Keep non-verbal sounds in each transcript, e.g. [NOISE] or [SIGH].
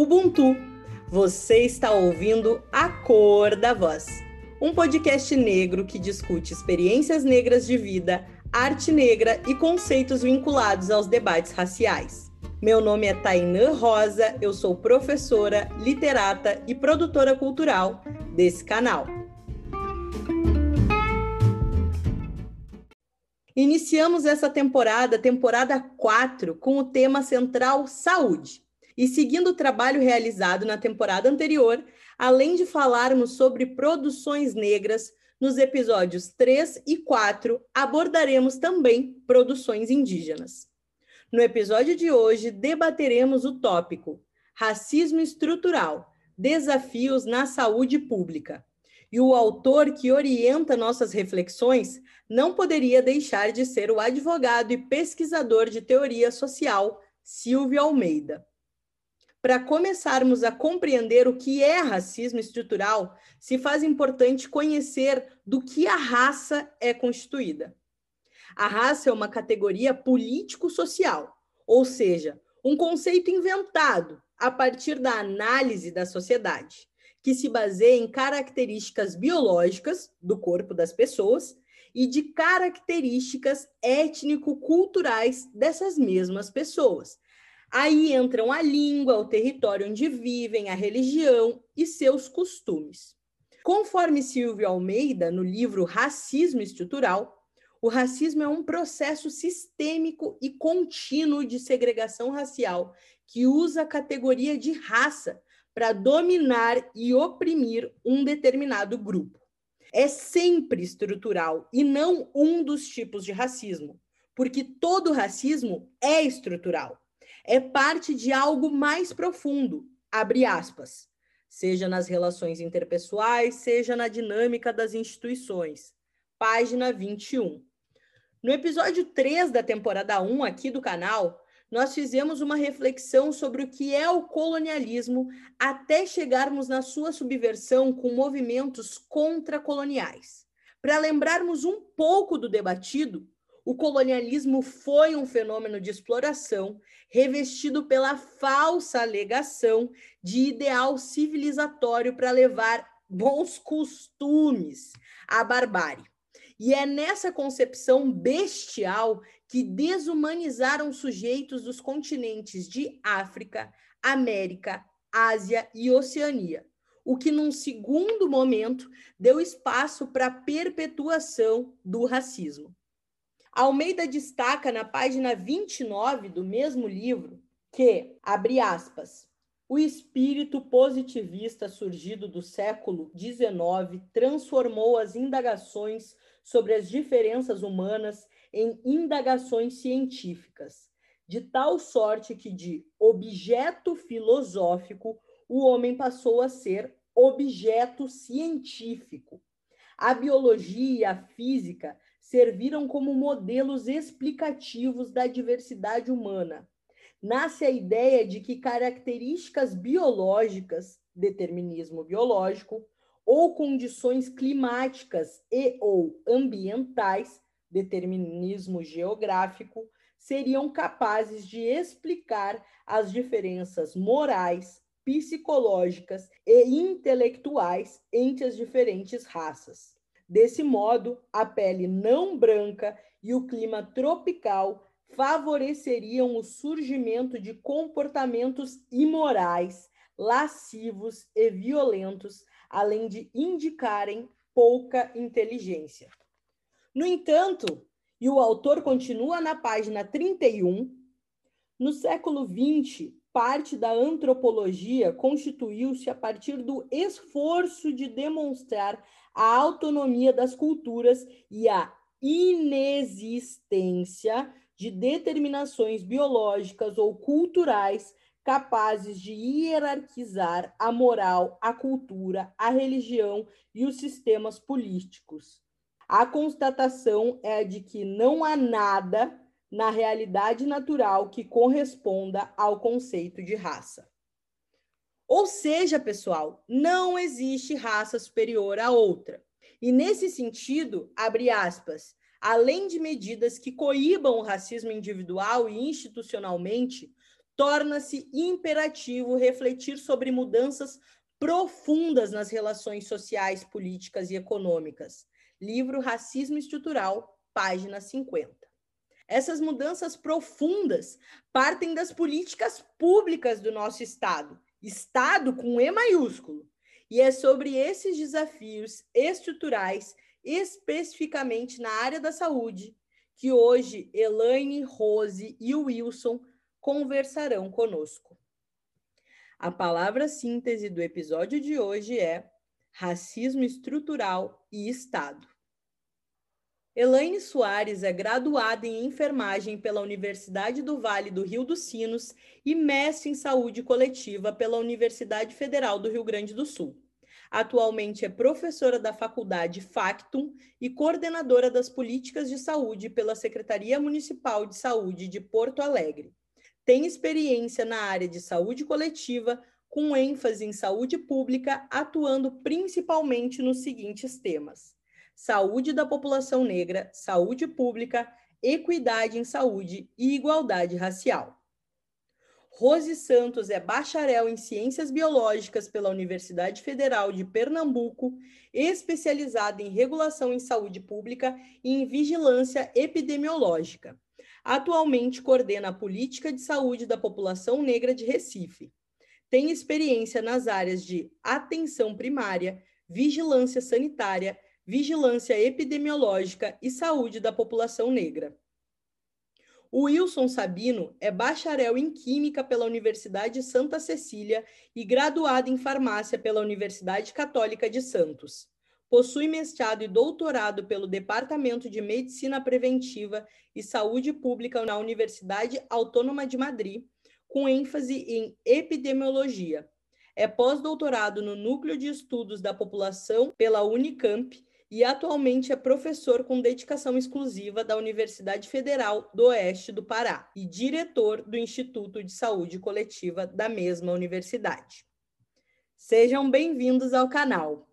Ubuntu. Você está ouvindo A Cor da Voz, um podcast negro que discute experiências negras de vida, arte negra e conceitos vinculados aos debates raciais. Meu nome é Tainã Rosa, eu sou professora, literata e produtora cultural desse canal. Iniciamos essa temporada, temporada 4, com o tema central Saúde. E seguindo o trabalho realizado na temporada anterior, além de falarmos sobre produções negras, nos episódios 3 e 4 abordaremos também produções indígenas. No episódio de hoje, debateremos o tópico Racismo Estrutural Desafios na Saúde Pública. E o autor que orienta nossas reflexões não poderia deixar de ser o advogado e pesquisador de teoria social, Silvio Almeida. Para começarmos a compreender o que é racismo estrutural, se faz importante conhecer do que a raça é constituída. A raça é uma categoria político-social, ou seja, um conceito inventado a partir da análise da sociedade, que se baseia em características biológicas do corpo das pessoas e de características étnico-culturais dessas mesmas pessoas, Aí entram a língua, o território onde vivem, a religião e seus costumes. Conforme Silvio Almeida, no livro Racismo Estrutural, o racismo é um processo sistêmico e contínuo de segregação racial que usa a categoria de raça para dominar e oprimir um determinado grupo. É sempre estrutural e não um dos tipos de racismo, porque todo racismo é estrutural é parte de algo mais profundo, abre aspas, seja nas relações interpessoais, seja na dinâmica das instituições. Página 21. No episódio 3 da temporada 1 aqui do canal, nós fizemos uma reflexão sobre o que é o colonialismo até chegarmos na sua subversão com movimentos contra-coloniais. Para lembrarmos um pouco do debatido, o colonialismo foi um fenômeno de exploração revestido pela falsa alegação de ideal civilizatório para levar bons costumes à barbárie. E é nessa concepção bestial que desumanizaram sujeitos dos continentes de África, América, Ásia e Oceania, o que, num segundo momento, deu espaço para a perpetuação do racismo. Almeida destaca na página 29 do mesmo livro que, abre aspas, o espírito positivista surgido do século XIX transformou as indagações sobre as diferenças humanas em indagações científicas, de tal sorte que de objeto filosófico o homem passou a ser objeto científico. A biologia e a física serviram como modelos explicativos da diversidade humana. Nasce a ideia de que características biológicas, determinismo biológico, ou condições climáticas e ou ambientais, determinismo geográfico, seriam capazes de explicar as diferenças morais, psicológicas e intelectuais entre as diferentes raças. Desse modo, a pele não branca e o clima tropical favoreceriam o surgimento de comportamentos imorais, lascivos e violentos, além de indicarem pouca inteligência. No entanto, e o autor continua na página 31, no século XX, parte da antropologia constituiu-se a partir do esforço de demonstrar a autonomia das culturas e a inexistência de determinações biológicas ou culturais capazes de hierarquizar a moral, a cultura, a religião e os sistemas políticos. A constatação é de que não há nada na realidade natural que corresponda ao conceito de raça. Ou seja, pessoal, não existe raça superior a outra. E nesse sentido, abre aspas, além de medidas que coíbam o racismo individual e institucionalmente, torna-se imperativo refletir sobre mudanças profundas nas relações sociais, políticas e econômicas. Livro Racismo Estrutural, página 50. Essas mudanças profundas partem das políticas públicas do nosso Estado, Estado com E maiúsculo. E é sobre esses desafios estruturais, especificamente na área da saúde, que hoje Elaine, Rose e Wilson conversarão conosco. A palavra síntese do episódio de hoje é racismo estrutural e Estado. Elaine Soares é graduada em enfermagem pela Universidade do Vale do Rio dos Sinos e mestre em saúde coletiva pela Universidade Federal do Rio Grande do Sul. Atualmente é professora da Faculdade Factum e coordenadora das políticas de saúde pela Secretaria Municipal de Saúde de Porto Alegre tem experiência na área de saúde coletiva, com ênfase em saúde pública, atuando principalmente nos seguintes temas: saúde da população negra, saúde pública, equidade em saúde e igualdade racial. Rose Santos é bacharel em Ciências Biológicas pela Universidade Federal de Pernambuco, especializada em regulação em saúde pública e em vigilância epidemiológica. Atualmente coordena a política de saúde da população negra de Recife. Tem experiência nas áreas de atenção primária, vigilância sanitária, vigilância epidemiológica e saúde da população negra. O Wilson Sabino é bacharel em Química pela Universidade Santa Cecília e graduado em Farmácia pela Universidade Católica de Santos. Possui mestrado e doutorado pelo Departamento de Medicina Preventiva e Saúde Pública na Universidade Autônoma de Madrid, com ênfase em epidemiologia. É pós-doutorado no Núcleo de Estudos da População pela Unicamp e atualmente é professor com dedicação exclusiva da Universidade Federal do Oeste do Pará e diretor do Instituto de Saúde Coletiva da mesma universidade. Sejam bem-vindos ao canal.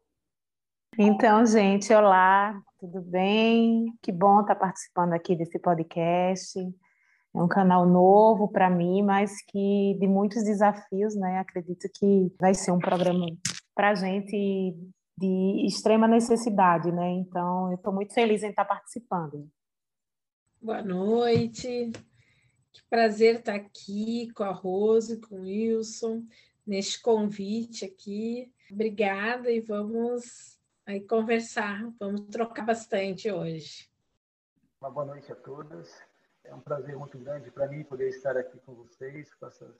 Então, gente, olá, tudo bem? Que bom estar participando aqui desse podcast. É um canal novo para mim, mas que de muitos desafios, né? Acredito que vai ser um programa para a gente de extrema necessidade, né? Então, eu estou muito feliz em estar participando. Boa noite. Que prazer estar aqui com a Rose, com o Wilson, neste convite aqui. Obrigada e vamos aí conversar, vamos trocar bastante hoje. Uma boa noite a todas. É um prazer muito grande para mim poder estar aqui com vocês, com essas,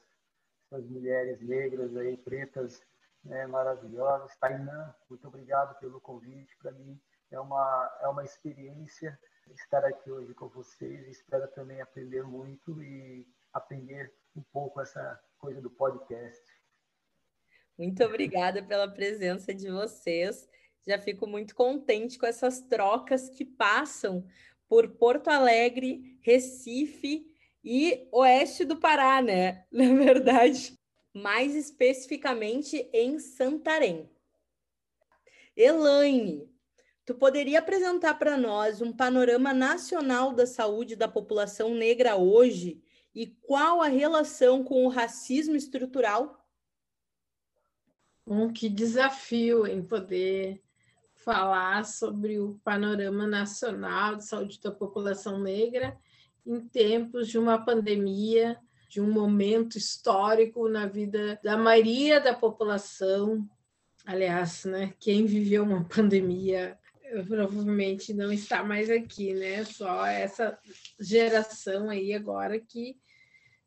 essas mulheres negras aí, pretas, né, maravilhosas. Tainã, muito obrigado pelo convite. Para mim é uma, é uma experiência estar aqui hoje com vocês. Espero também aprender muito e aprender um pouco essa coisa do podcast. Muito obrigada pela presença de vocês já fico muito contente com essas trocas que passam por Porto Alegre, Recife e oeste do Pará, né? [LAUGHS] Na verdade, mais especificamente em Santarém. Elaine, tu poderia apresentar para nós um panorama nacional da saúde da população negra hoje e qual a relação com o racismo estrutural? Um que desafio em poder falar sobre o panorama nacional de saúde da população negra em tempos de uma pandemia, de um momento histórico na vida da maioria da população. Aliás, né, quem viveu uma [LAUGHS] pandemia provavelmente não está mais aqui, né? Só essa geração aí agora que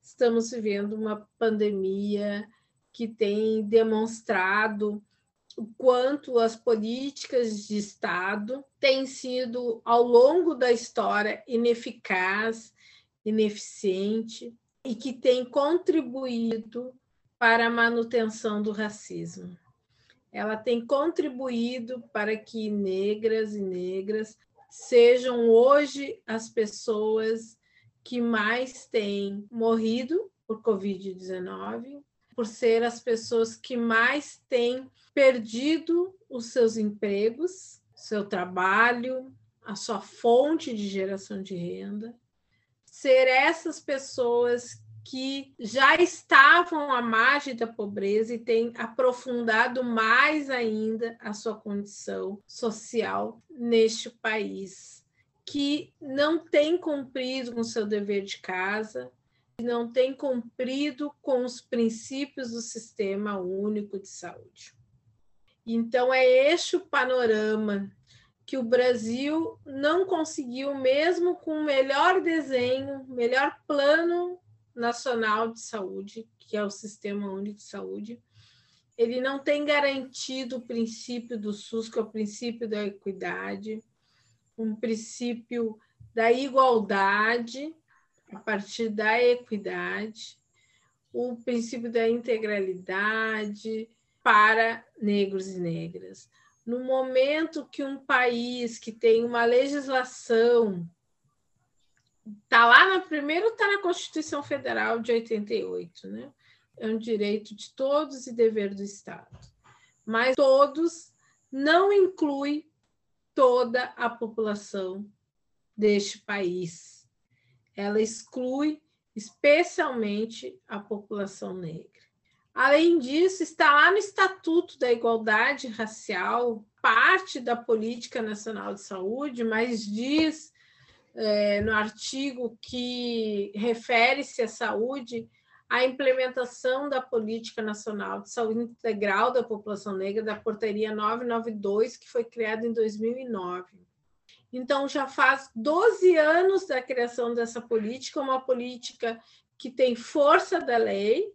estamos vivendo uma pandemia que tem demonstrado o quanto as políticas de Estado têm sido, ao longo da história, ineficaz, ineficiente e que têm contribuído para a manutenção do racismo. Ela tem contribuído para que negras e negras sejam hoje as pessoas que mais têm morrido por Covid-19, por ser as pessoas que mais têm perdido os seus empregos, seu trabalho, a sua fonte de geração de renda, ser essas pessoas que já estavam à margem da pobreza e têm aprofundado mais ainda a sua condição social neste país, que não tem cumprido com seu dever de casa, não tem cumprido com os princípios do Sistema Único de Saúde. Então, é este o panorama que o Brasil não conseguiu, mesmo com o melhor desenho, melhor plano nacional de saúde, que é o Sistema Único de Saúde, ele não tem garantido o princípio do SUS, que é o princípio da equidade, um princípio da igualdade a partir da equidade, o princípio da integralidade para negros e negras. No momento que um país que tem uma legislação Está lá na primeiro está na Constituição Federal de 88, né? É um direito de todos e dever do Estado. Mas todos não inclui toda a população deste país. Ela exclui especialmente a população negra. Além disso, está lá no Estatuto da Igualdade Racial, parte da Política Nacional de Saúde, mas diz é, no artigo que refere-se à saúde, a implementação da Política Nacional de Saúde Integral da População Negra, da Portaria 992, que foi criada em 2009. Então, já faz 12 anos da criação dessa política, uma política que tem força da lei,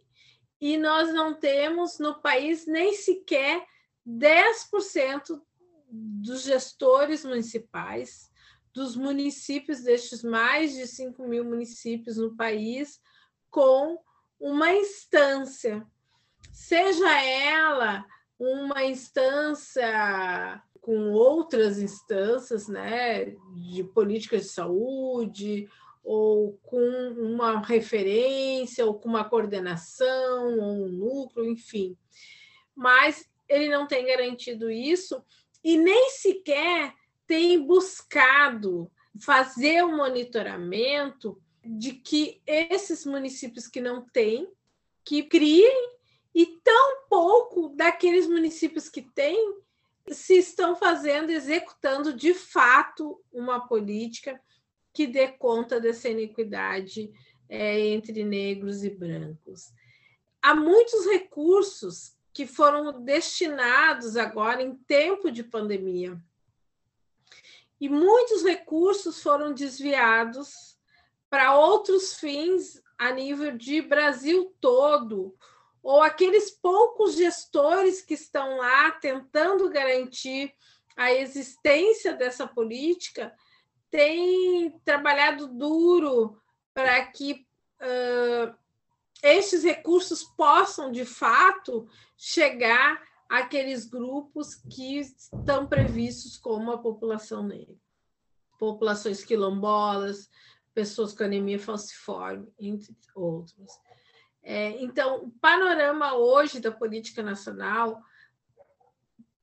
e nós não temos no país nem sequer 10% dos gestores municipais dos municípios, destes mais de 5 mil municípios no país, com uma instância, seja ela uma instância com outras instâncias né, de política de saúde, ou com uma referência, ou com uma coordenação, ou um núcleo, enfim. Mas ele não tem garantido isso, e nem sequer tem buscado fazer o um monitoramento de que esses municípios que não têm, que criem, e tão pouco daqueles municípios que têm se estão fazendo, executando de fato uma política que dê conta dessa iniquidade é, entre negros e brancos. Há muitos recursos que foram destinados agora em tempo de pandemia e muitos recursos foram desviados para outros fins a nível de Brasil todo, ou aqueles poucos gestores que estão lá tentando garantir a existência dessa política têm trabalhado duro para que uh, recursos possam, de fato, chegar aqueles grupos que estão previstos como a população negra, populações quilombolas, pessoas com anemia falciforme, entre outros. É, então, o panorama hoje da política nacional,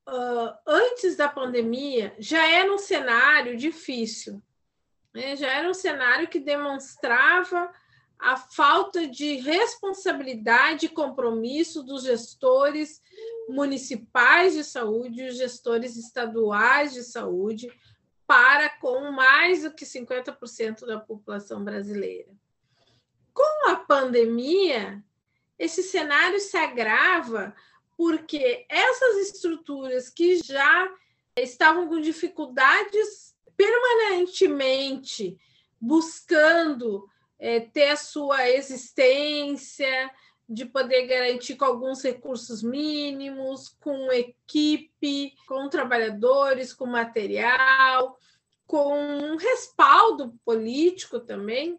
uh, antes da pandemia, já era um cenário difícil, né? já era um cenário que demonstrava a falta de responsabilidade e compromisso dos gestores municipais de saúde e os gestores estaduais de saúde para com mais do que 50% da população brasileira. Com a pandemia, esse cenário se agrava porque essas estruturas que já estavam com dificuldades permanentemente buscando é, ter a sua existência, de poder garantir com alguns recursos mínimos, com equipe, com trabalhadores, com material, com um respaldo político também,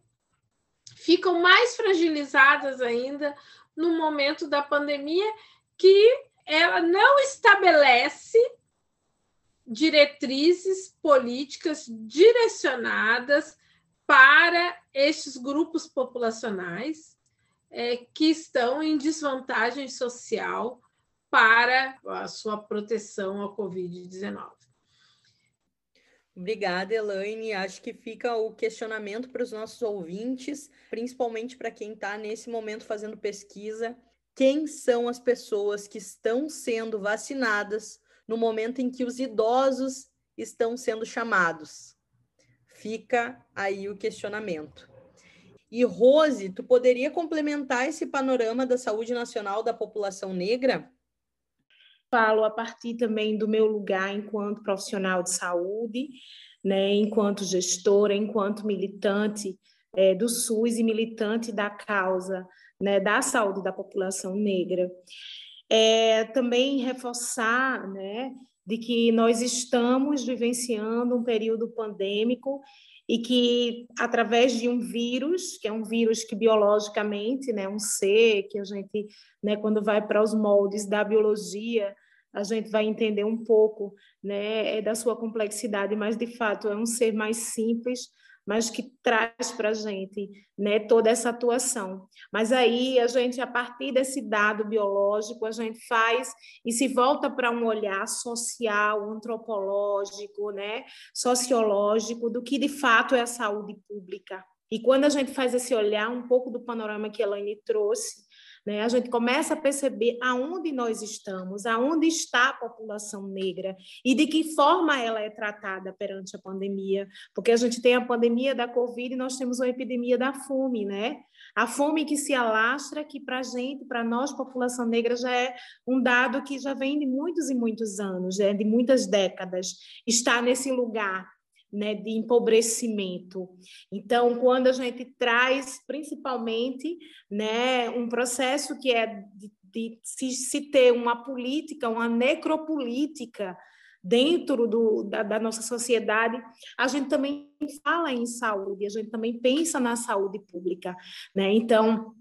ficam mais fragilizadas ainda no momento da pandemia, que ela não estabelece diretrizes políticas direcionadas para estes grupos populacionais é, que estão em desvantagem social para a sua proteção ao Covid-19. Obrigada, Elaine. Acho que fica o questionamento para os nossos ouvintes, principalmente para quem está nesse momento fazendo pesquisa. Quem são as pessoas que estão sendo vacinadas no momento em que os idosos estão sendo chamados? Fica aí o questionamento. E Rose, tu poderia complementar esse panorama da saúde nacional da população negra? falo a partir também do meu lugar enquanto profissional de saúde, né, enquanto gestora, enquanto militante é, do SUS e militante da causa né, da saúde da população negra. É, também reforçar né, de que nós estamos vivenciando um período pandêmico e que através de um vírus, que é um vírus que biologicamente, né, um ser que a gente, né, quando vai para os moldes da biologia, a gente vai entender um pouco né, é da sua complexidade, mas de fato é um ser mais simples, mas que traz para a gente né, toda essa atuação. Mas aí a gente, a partir desse dado biológico, a gente faz e se volta para um olhar social, antropológico, né, sociológico, do que de fato é a saúde pública. E quando a gente faz esse olhar, um pouco do panorama que a Elaine trouxe, né? A gente começa a perceber aonde nós estamos, aonde está a população negra e de que forma ela é tratada perante a pandemia, porque a gente tem a pandemia da Covid e nós temos uma epidemia da fome, né? A fome que se alastra, que para a gente, para nós, população negra, já é um dado que já vem de muitos e muitos anos, é de muitas décadas, está nesse lugar né, de empobrecimento. Então, quando a gente traz, principalmente, né, um processo que é de, de se, se, ter uma política, uma necropolítica dentro do, da, da nossa sociedade, a gente também fala em saúde, a gente também pensa na saúde pública. Né? Então,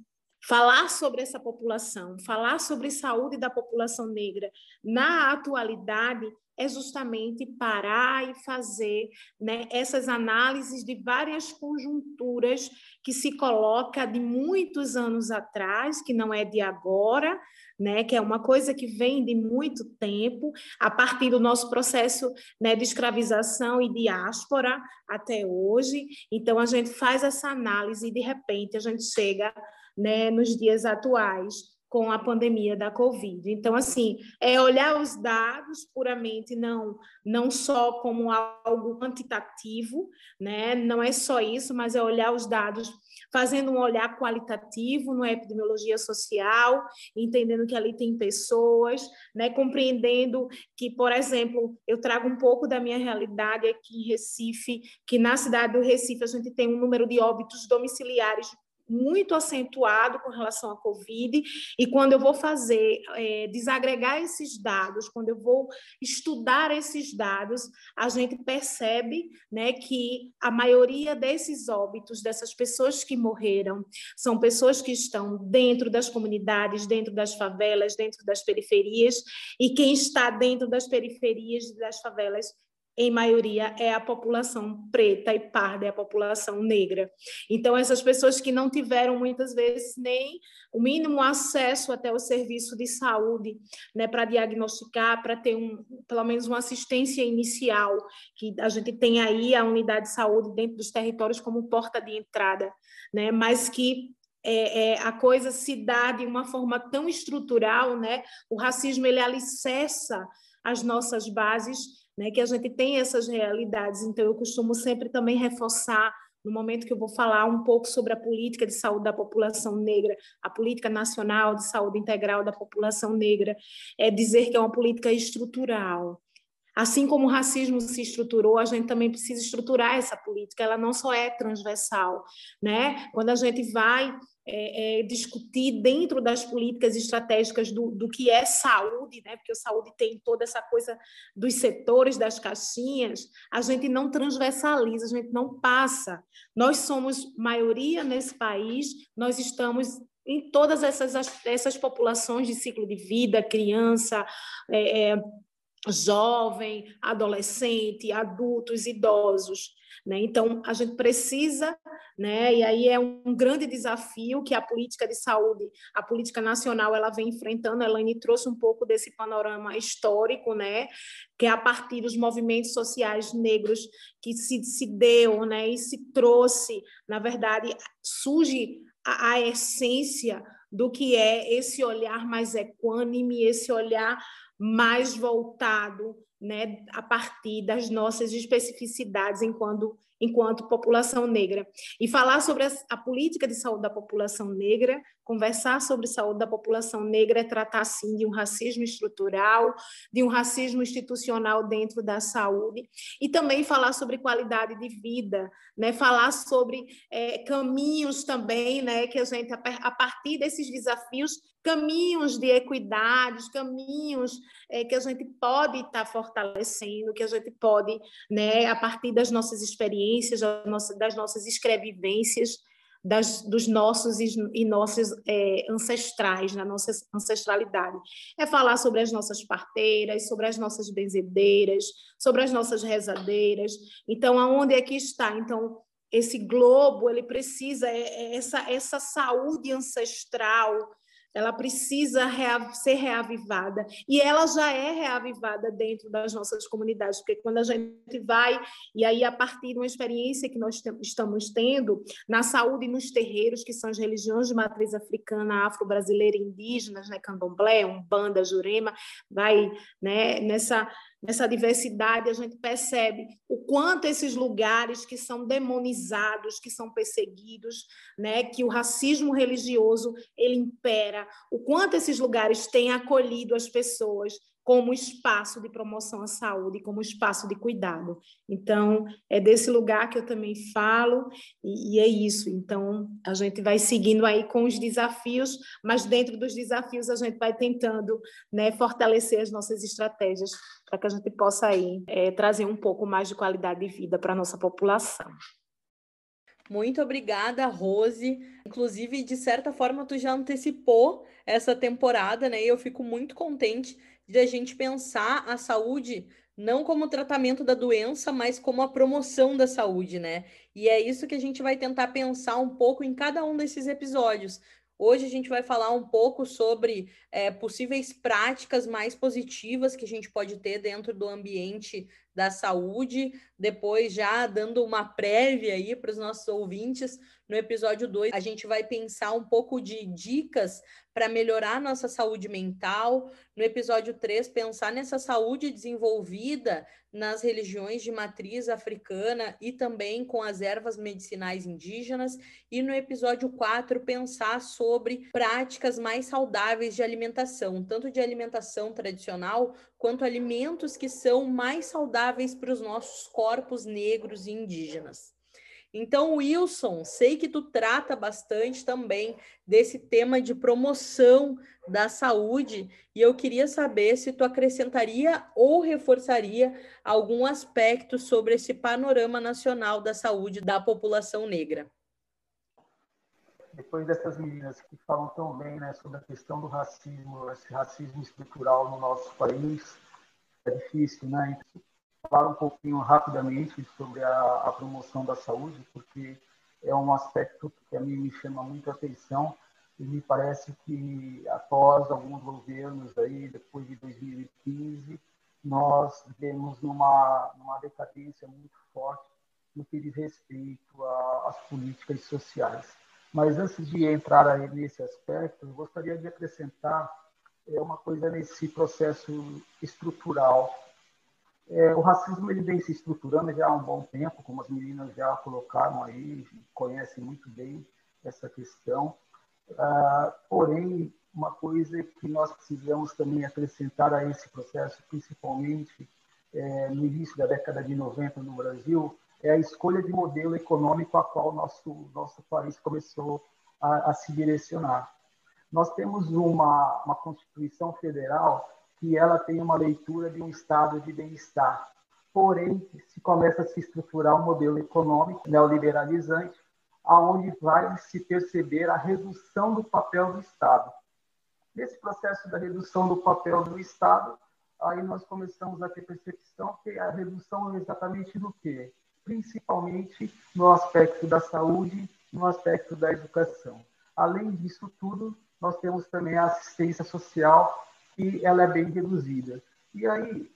falar sobre essa população, falar sobre saúde da população negra na atualidade é justamente parar e fazer né, essas análises de várias conjunturas que se coloca de muitos anos atrás, que não é de agora, né, que é uma coisa que vem de muito tempo, a partir do nosso processo né, de escravização e diáspora até hoje. Então, a gente faz essa análise e, de repente, a gente chega né, nos dias atuais com a pandemia da Covid. Então, assim, é olhar os dados puramente, não, não só como algo quantitativo, né? não é só isso, mas é olhar os dados fazendo um olhar qualitativo na epidemiologia social, entendendo que ali tem pessoas, né? compreendendo que, por exemplo, eu trago um pouco da minha realidade aqui em Recife, que na cidade do Recife a gente tem um número de óbitos domiciliares muito acentuado com relação à Covid, e quando eu vou fazer, é, desagregar esses dados, quando eu vou estudar esses dados, a gente percebe né, que a maioria desses óbitos, dessas pessoas que morreram, são pessoas que estão dentro das comunidades, dentro das favelas, dentro das periferias, e quem está dentro das periferias e das favelas em maioria, é a população preta e parda, é a população negra. Então, essas pessoas que não tiveram muitas vezes nem o mínimo acesso até o serviço de saúde, né, para diagnosticar, para ter um, pelo menos uma assistência inicial, que a gente tem aí a unidade de saúde dentro dos territórios como porta de entrada, né, mas que é, é, a coisa se dá de uma forma tão estrutural, né? O racismo ele alicerça as nossas bases né, que a gente tem essas realidades. Então, eu costumo sempre também reforçar, no momento que eu vou falar um pouco sobre a política de saúde da população negra, a política nacional de saúde integral da população negra, é dizer que é uma política estrutural. Assim como o racismo se estruturou, a gente também precisa estruturar essa política, ela não só é transversal. Né? Quando a gente vai é, é, discutir dentro das políticas estratégicas do, do que é saúde, né? porque a saúde tem toda essa coisa dos setores, das caixinhas, a gente não transversaliza, a gente não passa. Nós somos maioria nesse país, nós estamos em todas essas, essas populações de ciclo de vida, criança, é, é jovem, adolescente, adultos, idosos. Né? Então, a gente precisa, né? e aí é um grande desafio que a política de saúde, a política nacional, ela vem enfrentando. A Elaine trouxe um pouco desse panorama histórico, né? que é a partir dos movimentos sociais negros que se, se deu né? e se trouxe, na verdade, surge a, a essência do que é esse olhar mais equânime, esse olhar mais voltado né, a partir das nossas especificidades enquanto, enquanto população negra. E falar sobre a, a, política de saúde da população negra, conversar sobre saúde da população negra é tratar, sim, de um racismo estrutural, de um racismo institucional dentro da saúde, e também falar sobre qualidade de vida, né, falar sobre é, caminhos também, né, que a gente, a partir desses desafios, caminhos de equidade, caminhos é, que a gente pode estar tá fortalecendo, que a gente pode, né, a partir das nossas experiências, das nossas escrevivências, das, dos nossos e, nossos é, ancestrais, na nossa ancestralidade. É falar sobre as nossas parteiras, sobre as nossas benzedeiras, sobre as nossas rezadeiras. Então, aonde é que está? Então, esse globo, ele precisa, é, é essa, essa saúde ancestral, ela precisa ser reavivada. E ela já é reavivada dentro das nossas comunidades, porque quando a gente vai, e aí a partir de uma experiência que nós estamos tendo na saúde nos terreiros, que são as religiões de matriz africana, afro-brasileira e indígenas, né, candomblé, umbanda, jurema, vai né, nessa nessa diversidade, a gente percebe o quanto esses lugares que são demonizados, que são perseguidos, né, que o racismo religioso ele impera, o quanto esses lugares têm acolhido as pessoas como espaço de promoção à saúde, como espaço de cuidado. Então, é desse lugar que eu também falo, e, e, é isso. Então, a gente vai seguindo aí com os desafios, mas dentro dos desafios a gente vai tentando né, fortalecer as nossas estratégias para que a gente possa aí é, trazer um pouco mais de qualidade de vida para a nossa população. Muito obrigada, Rose. Inclusive, de certa forma, tu já antecipou essa temporada, né? E eu fico muito contente de a gente pensar a saúde não como tratamento da doença, mas como a promoção da saúde, né? E é isso que a gente vai tentar pensar um pouco em cada um desses episódios. Hoje a gente vai falar um pouco sobre é, possíveis práticas mais positivas que a gente pode ter dentro do ambiente da saúde, depois já dando uma prévia aí para os nossos ouvintes, no episódio 2 a gente vai pensar um pouco de dicas para melhorar nossa saúde mental, no episódio 3 pensar nessa saúde desenvolvida nas religiões de matriz africana e também com as ervas medicinais indígenas, e no episódio 4 pensar sobre práticas mais saudáveis de alimentação, tanto de alimentação tradicional quanto alimentos que são mais saudáveis para os nossos corpos negros e indígenas. Então, Wilson, sei que tu trata bastante também desse tema de promoção da saúde, e eu queria saber se tu acrescentaria ou reforçaria algum aspecto sobre esse panorama nacional da saúde da população negra. Depois dessas meninas que falam tão bem né, sobre a questão do racismo, esse racismo estrutural no nosso país, é difícil, né? Falar um pouquinho rapidamente sobre a, a, promoção da saúde, porque é um aspecto que a mim me chama muito a atenção e me parece que após alguns governos aí, depois de 2015, nós vemos numa, numa decadência muito forte no que diz respeito às políticas sociais. Mas antes de entrar nesse aspecto, eu gostaria de acrescentar é, uma coisa nesse processo estrutural é, o racismo ele vem se estruturando já há um bom tempo, como as meninas já colocaram aí, conhecem muito bem essa questão. Ah, porém, uma coisa que nós precisamos também acrescentar a esse processo, principalmente é, no início da década de 90 no Brasil, é a escolha de modelo econômico a qual nosso nosso país começou a, a se direcionar. Nós temos uma, uma Constituição Federal que ela tem uma leitura de um estado de bem-estar. Porém, se começa a se estruturar um modelo econômico neoliberalizante, aonde vai se perceber a redução do papel do Estado. Nesse processo da redução do papel do Estado, aí nós começamos a ter percepção que a redução é exatamente do quê? principalmente no aspecto da saúde, no aspecto da educação. Além disso tudo, nós temos também a assistência social, que ela é bem reduzida. E aí,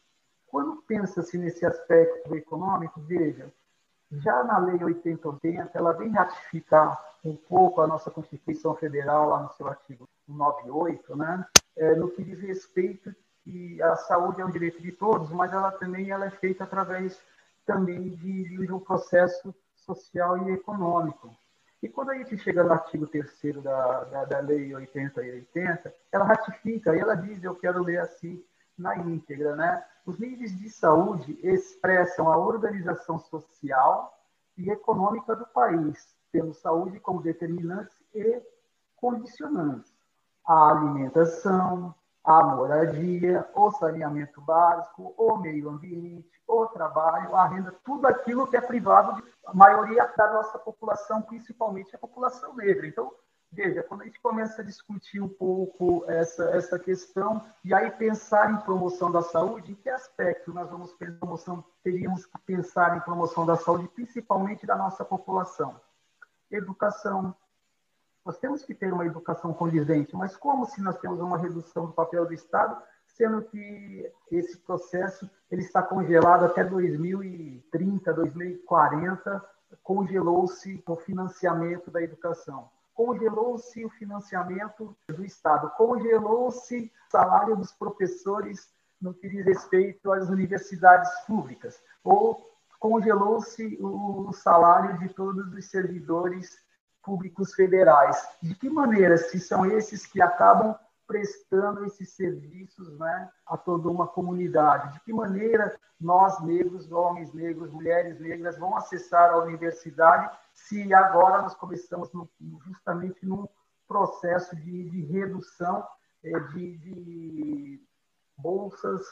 quando pensa-se nesse aspecto econômico, veja, já na Lei 8080, ela vem ratificar um pouco a nossa Constituição Federal, lá no seu artigo 98, né? É, no que diz respeito que a saúde é um direito de todos, mas ela também ela é feita através também de, de um processo social e econômico. E quando a gente chega no artigo 3 da, da, da Lei 80 e 80, ela ratifica e ela diz, eu quero ler assim na íntegra, né? Os níveis de saúde expressam a organização social e econômica do país, tendo saúde como determinantes e condicionantes. A alimentação, a moradia, o saneamento básico, o meio ambiente, o trabalho, a renda, tudo aquilo que é privado de a maioria da nossa população, principalmente a população negra. Então, veja, quando a gente começa a discutir um pouco essa, essa questão e aí pensar em promoção da saúde, em que aspecto nós vamos promoção, teríamos que pensar em promoção da saúde, principalmente da nossa população? Educação, nós temos que ter uma educação condizente, mas como se nós temos uma redução do papel do Estado, sendo que esse processo ele está congelado até 2030, 2040, congelou-se o financiamento da educação, congelou-se o financiamento do Estado, congelou-se o salário dos professores no que diz respeito às universidades públicas, ou congelou-se o salário de todos os servidores públicos federais. De que maneira, se são esses que acabam prestando esses serviços né, a toda uma comunidade? De que maneira nós, negros, homens negros, mulheres negras, vão acessar a universidade se agora nós começamos no, justamente num processo de, de redução é, de, de bolsas,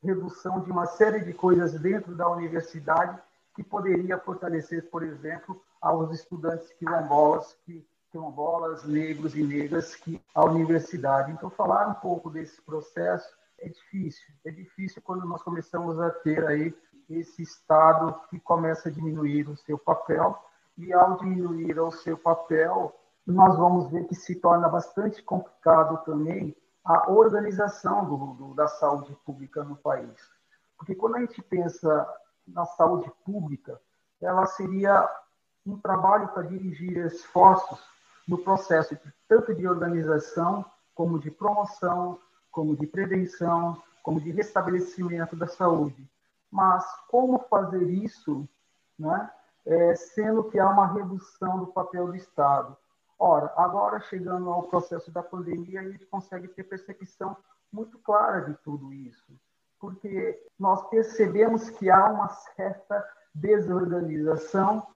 redução de uma série de coisas dentro da universidade que poderia fortalecer, por exemplo, aos estudantes quilombolas, que, quilombolas, negros e negras que a universidade. Então, falar um pouco desse processo é difícil. É difícil quando nós começamos a ter aí esse Estado que começa a diminuir o seu papel, e ao diminuir o seu papel, nós vamos ver que se torna bastante complicado também a organização do, do, da saúde pública no país. Porque quando a gente pensa na saúde pública, ela seria um trabalho para dirigir esforços no processo tanto de organização, como de promoção, como de prevenção, como de restabelecimento da saúde. Mas como fazer isso, né, é, sendo que há uma redução do papel do Estado? Ora, agora chegando ao processo da pandemia, a gente consegue ter percepção muito clara de tudo isso porque nós percebemos que há uma certa desorganização,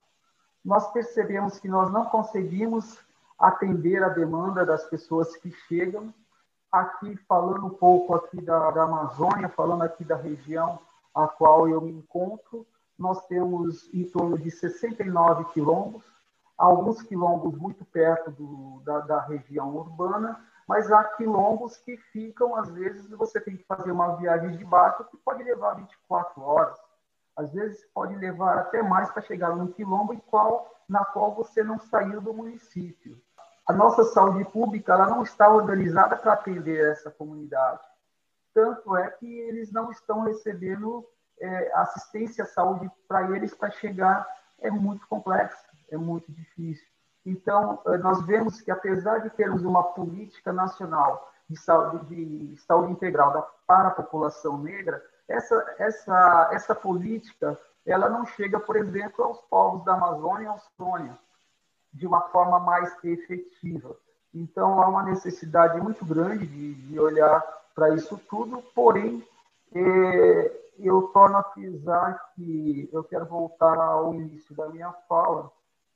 nós percebemos que nós não conseguimos atender a demanda das pessoas que chegam. Aqui, falando um pouco aqui da, da Amazônia, falando aqui da região a qual eu me encontro, nós temos em torno de 69 quilombos, alguns quilombos muito perto do, da, da região urbana, mas há quilombos que ficam, às vezes, você tem que fazer uma viagem de barco que pode levar 24 horas. Às vezes pode levar até mais para chegar num quilombo em qual, na qual você não saiu do município. A nossa saúde pública ela não está organizada para atender essa comunidade. Tanto é que eles não estão recebendo é, assistência à saúde para eles para chegar. É muito complexo, é muito difícil. Então, eh, nós vemos que, apesar de termos uma política nacional de saúde, de saúde integral para a população negra, essa, essa, essa política ela não chega, por exemplo, aos povos da Amazônia e Austrália de uma forma mais efetiva. Então, há uma necessidade muito grande de, de olhar para isso tudo, porém, é, eu torno a frisar que eu quero voltar ao início da minha fala,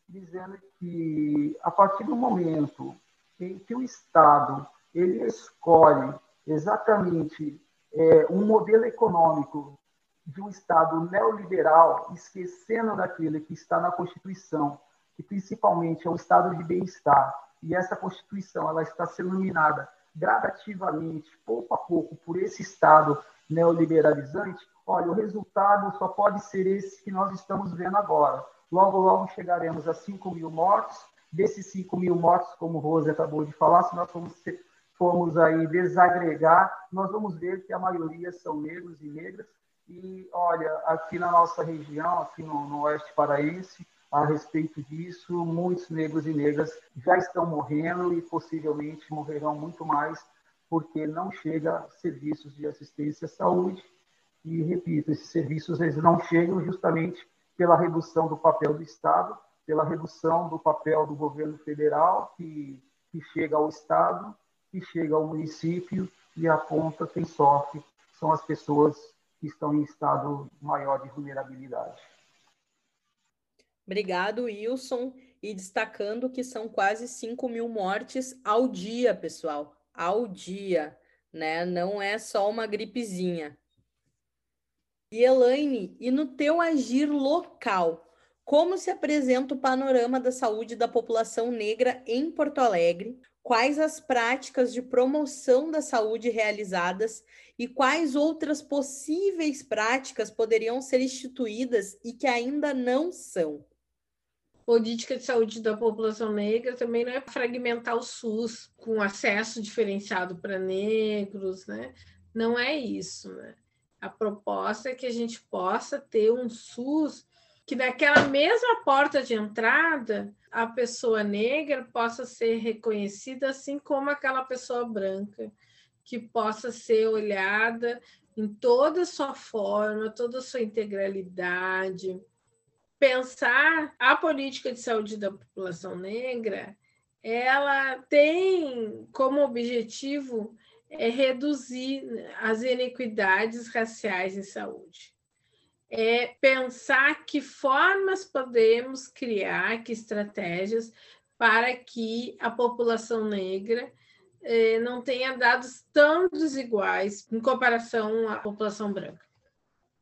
dizendo que a partir do momento em que o Estado ele escolhe exatamente é, um modelo econômico de um Estado neoliberal, esquecendo daquele que está na Constituição, que principalmente é um Estado de bem-estar, e essa Constituição ela está sendo minada gradativamente, pouco a pouco, por esse Estado neoliberalizante, olha, o resultado só pode ser esse que nós estamos vendo agora. Logo, logo chegaremos a 5 mil mortos. Desses 5 mil mortos, como o Rose acabou de falar, se nós formos, formos aí desagregar, nós vamos ver que a maioria são negros e negras. E, olha, aqui na nossa região, aqui no, no Oeste Paraense, a respeito disso, muitos negros e negras já estão morrendo e possivelmente morrerão muito mais porque não chega serviços de assistência à saúde. E, repito, esses serviços eles não chegam justamente pela redução do papel do Estado, pela redução do papel do governo federal, que, que chega ao Estado, que chega ao município, e a ponta quem sofre são as pessoas que estão em estado maior de vulnerabilidade. Obrigado, Wilson. E destacando que são quase 5 mil mortes ao dia, pessoal ao dia, né? Não é só uma gripezinha. E Elaine, e no teu agir local, como se apresenta o panorama da saúde da população negra em Porto Alegre? Quais as práticas de promoção da saúde realizadas e quais outras possíveis práticas poderiam ser instituídas e que ainda não são? política de saúde da população negra também não é fragmentar o SUS com acesso diferenciado para negros, né? Não é isso, né? A proposta é que a gente possa ter um SUS que naquela mesma porta de entrada a pessoa negra possa ser reconhecida assim como aquela pessoa branca, que possa ser olhada em toda a sua forma, toda a sua integralidade, pensar a política de saúde da população negra, ela tem como objetivo é reduzir as inequidades raciais em saúde. É pensar que formas podemos criar, que estratégias para que a população negra eh, não tenha dados tão desiguais em comparação à população branca.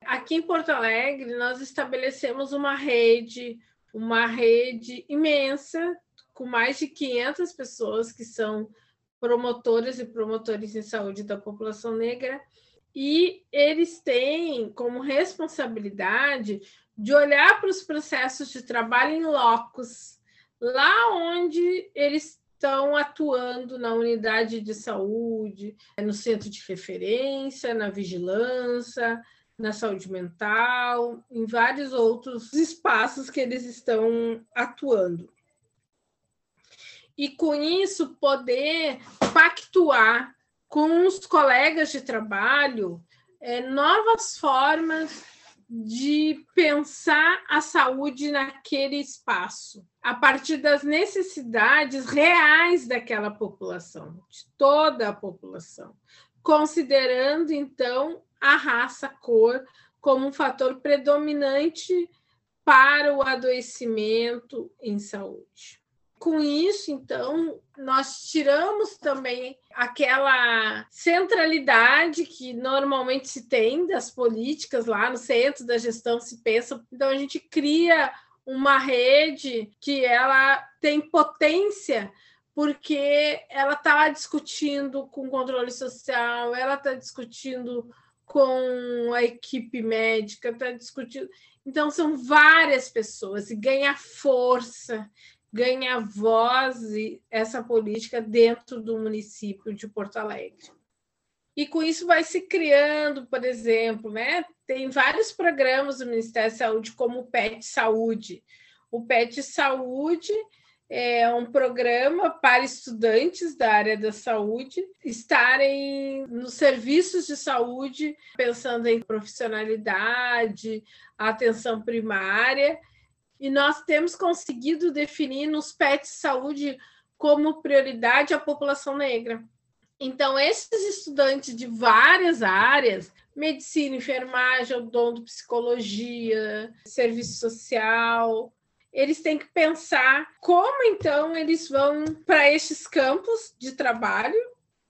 Aqui em Porto Alegre, nós estabelecemos uma rede, uma rede imensa, com mais de 500 pessoas que são promotoras e promotores em saúde da população negra, e eles têm como responsabilidade de olhar para os processos de trabalho em locos, lá onde eles estão atuando na unidade de saúde, no centro de referência, na vigilância, na saúde mental, em vários outros espaços que eles estão atuando. E com isso, poder pactuar com os colegas de trabalho é, novas formas de pensar a saúde naquele espaço, a partir das necessidades reais daquela população, de toda a população, considerando então a raça, a cor, como um fator predominante para o adoecimento em saúde. Com isso, então, nós tiramos também aquela centralidade que normalmente se tem das políticas lá no centro da gestão se pensa. Então a gente cria uma rede que ela tem potência porque ela está discutindo com o controle social, ela está discutindo com a equipe médica, está discutindo. Então, são várias pessoas e ganha força, ganha voz essa política dentro do município de Porto Alegre. E com isso vai se criando, por exemplo, né? Tem vários programas do Ministério da Saúde, como o PET Saúde. O PET Saúde é um programa para estudantes da área da saúde estarem nos serviços de saúde, pensando em profissionalidade, atenção primária. E nós temos conseguido definir nos PETs saúde como prioridade a população negra. Então, esses estudantes de várias áreas, medicina, enfermagem, odonto, psicologia, serviço social, eles têm que pensar como então eles vão para estes campos de trabalho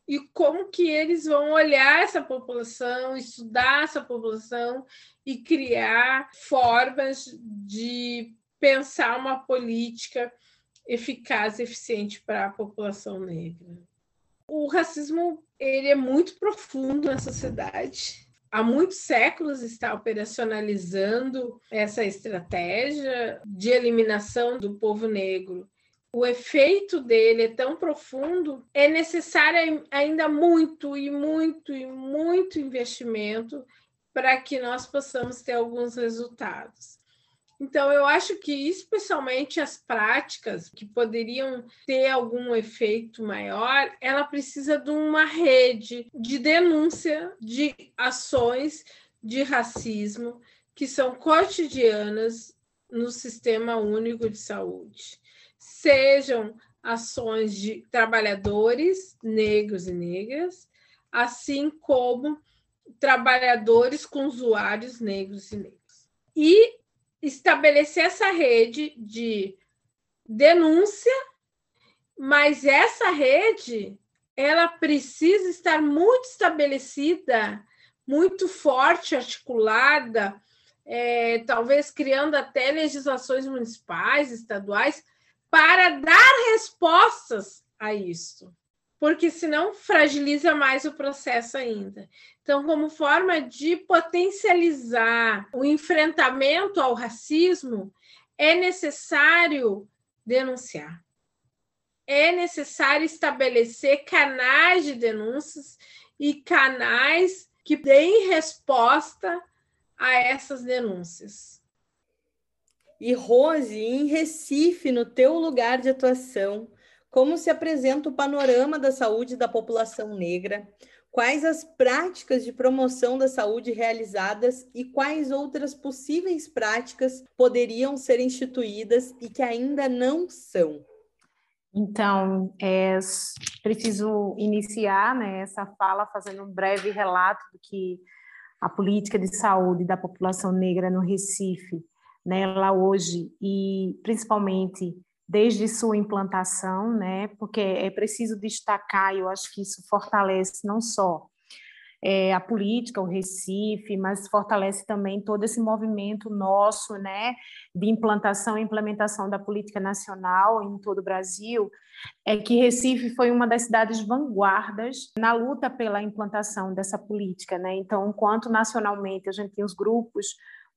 e como que eles vão olhar essa população, estudar essa população e criar formas de pensar uma política eficaz e eficiente para a população negra. O racismo ele é muito profundo na sociedade há muitos séculos está operacionalizando essa estratégia de eliminação do povo negro. O efeito dele é tão profundo, é necessário ainda muito e muito e muito investimento para que nós possamos ter alguns resultados. Então, eu acho que, especialmente as práticas que poderiam ter algum efeito maior, ela precisa de uma rede de denúncia de ações de racismo que são cotidianas no Sistema Único de Saúde. Sejam ações de trabalhadores negros e negras, assim como trabalhadores com usuários negros e negras. E estabelecer essa rede de denúncia, mas essa rede ela precisa estar muito estabelecida, muito forte, articulada, é, talvez criando até legislações municipais, estaduais, para dar respostas a isso porque senão fragiliza mais o processo ainda. Então, como forma de potencializar o enfrentamento ao racismo, é necessário denunciar. É necessário estabelecer canais de denúncias e canais que deem resposta a essas denúncias. E Rose, em Recife, no teu lugar de atuação, como se apresenta o panorama da saúde da população negra? Quais as práticas de promoção da saúde realizadas e quais outras possíveis práticas poderiam ser instituídas e que ainda não são? Então, é, preciso iniciar né, essa fala fazendo um breve relato do que a política de saúde da população negra no Recife, né, lá hoje, e principalmente desde sua implantação, né? Porque é preciso destacar, eu acho que isso fortalece não só é, a política, o Recife, mas fortalece também todo esse movimento nosso, né, de implantação e implementação da política nacional em todo o Brasil, é que Recife foi uma das cidades vanguardas na luta pela implantação dessa política, né? Então, enquanto nacionalmente a gente tem os grupos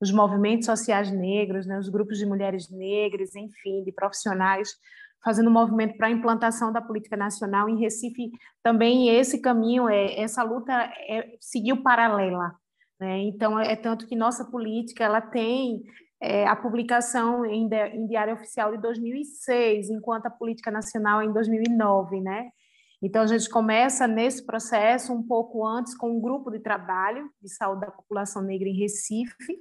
os movimentos sociais negros, né, os grupos de mulheres negras, enfim, de profissionais fazendo um movimento para a implantação da política nacional em Recife também esse caminho é essa luta é, seguiu paralela né? então é, é tanto que nossa política ela tem é, a publicação em, em, diário oficial de 2006 enquanto a política nacional é em 2009 né então a gente começa nesse processo um pouco antes com um grupo de trabalho de saúde da população negra em Recife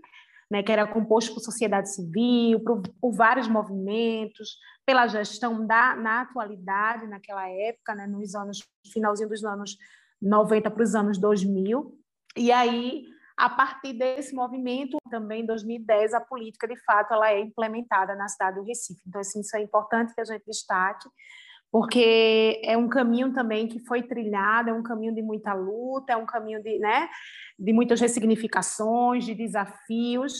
né, que era composto por sociedade civil, por, por, vários movimentos, pela gestão da, na atualidade, naquela época, né, nos anos, finalzinho dos anos 90 para os anos 2000. E aí, a partir desse movimento, também em 2010, a política, de fato, ela é implementada na cidade do Recife. Então, assim, isso é importante que a gente destaque, porque é um caminho também que foi trilhado, é um caminho de muita luta, é um caminho de, né, de muitas ressignificações, de desafios.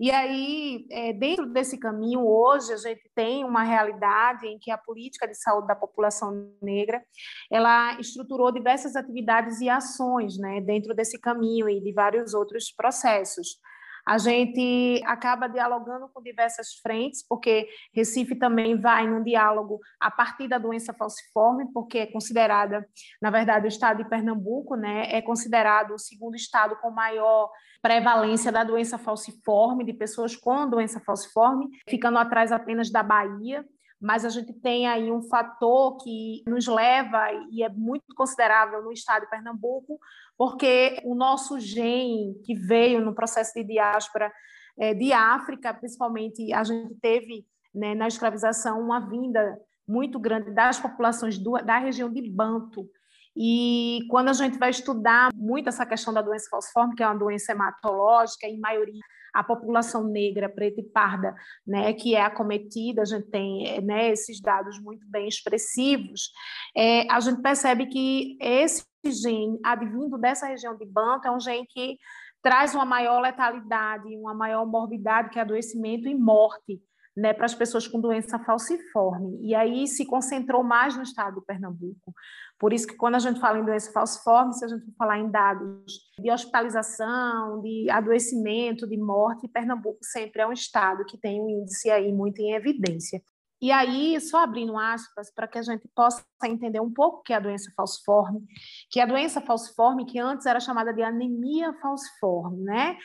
E aí, é, dentro desse caminho, hoje a gente tem uma realidade em que a política de saúde da população negra ela estruturou diversas atividades e ações, né, dentro desse caminho e de vários outros processos a gente acaba dialogando com diversas frentes, porque Recife também vai num diálogo a partir da doença falciforme, porque é considerada, na verdade, o estado de Pernambuco, né, é considerado o segundo estado com maior prevalência da doença falciforme, de pessoas com doença falciforme, ficando atrás apenas da Bahia mas a gente tem aí um fator que nos leva, e é muito considerável no estado de Pernambuco, porque o nosso gene que veio no processo de diáspora é, de África, principalmente, a gente teve né, na escravização uma vinda muito grande das populações do, da região de Banto, e quando a gente vai estudar muito essa questão da doença falciforme, que é uma doença hematológica, em maioria a população negra, preta e parda, né, que é acometida, a gente tem né, esses dados muito bem expressivos, é, a gente percebe que esse gene advindo dessa região de Banto é um gene que traz uma maior letalidade, uma maior morbidade, que é adoecimento e morte né, para as pessoas com doença falciforme. E aí se concentrou mais no estado do Pernambuco. Por isso que quando a gente fala em doença falciforme, se a gente for falar em dados de hospitalização, de adoecimento, de morte, Pernambuco sempre é um estado que tem um índice aí muito em evidência. E aí, só abrindo aspas, para que a gente possa entender um pouco o que é a doença falciforme, que a doença falciforme, que antes era chamada de anemia falciforme, né?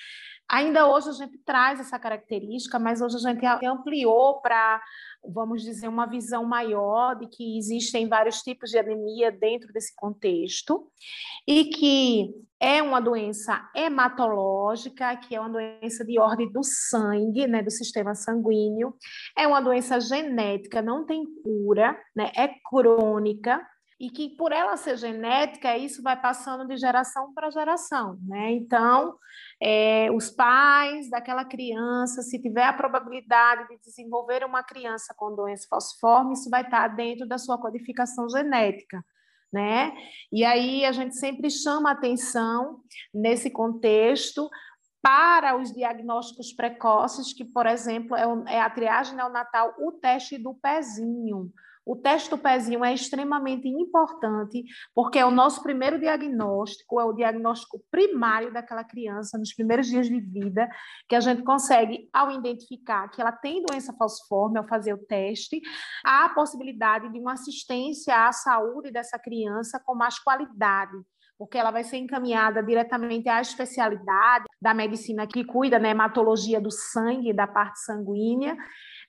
Ainda hoje a gente traz essa característica, mas hoje a gente ampliou para, vamos dizer, uma visão maior de que existem vários tipos de anemia dentro desse contexto e que é uma doença hematológica, que é uma doença de ordem do sangue, né, do sistema sanguíneo, é uma doença genética, não tem cura, né, é crônica, e que por ela ser genética, isso vai passando de geração para geração, né? Então, é, os pais daquela criança, se tiver a probabilidade de desenvolver uma criança com doença falciforme, isso vai estar dentro da sua codificação genética. Né? E aí a gente sempre chama atenção nesse contexto para os diagnósticos precoces, que, por exemplo, é, é a triagem neonatal, o teste do pezinho. O teste do pezinho é extremamente importante, porque é o nosso primeiro diagnóstico, é o diagnóstico primário daquela criança nos primeiros dias de vida, que a gente consegue, ao identificar que ela tem doença falciforme, ao fazer o teste, há a possibilidade de uma assistência à saúde dessa criança com mais qualidade porque ela vai ser encaminhada diretamente à especialidade da medicina que cuida da né, hematologia do sangue, da parte sanguínea,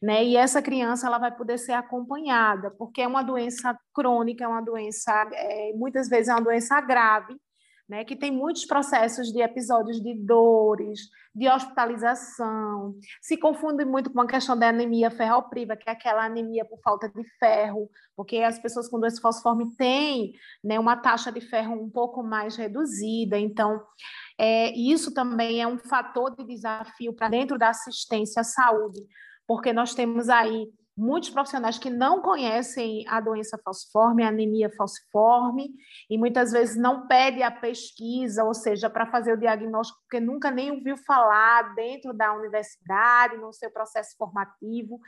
né? E essa criança ela vai poder ser acompanhada, porque é uma doença crônica, é uma doença, é, muitas vezes é uma doença grave, né, que tem muitos processos de episódios de dores, de hospitalização, se confunde muito com a questão da anemia ferropriva, que é aquela anemia por falta de ferro, porque as pessoas com doença falciforme têm né, uma taxa de ferro um pouco mais reduzida, então é, isso também é um fator de desafio para dentro da assistência à saúde, porque nós temos aí muitos profissionais que não conhecem a doença falciforme, a anemia falciforme, e muitas vezes não pedem a pesquisa, ou seja, para fazer o diagnóstico, porque nunca nem ouviu falar dentro da universidade, no seu processo formativo.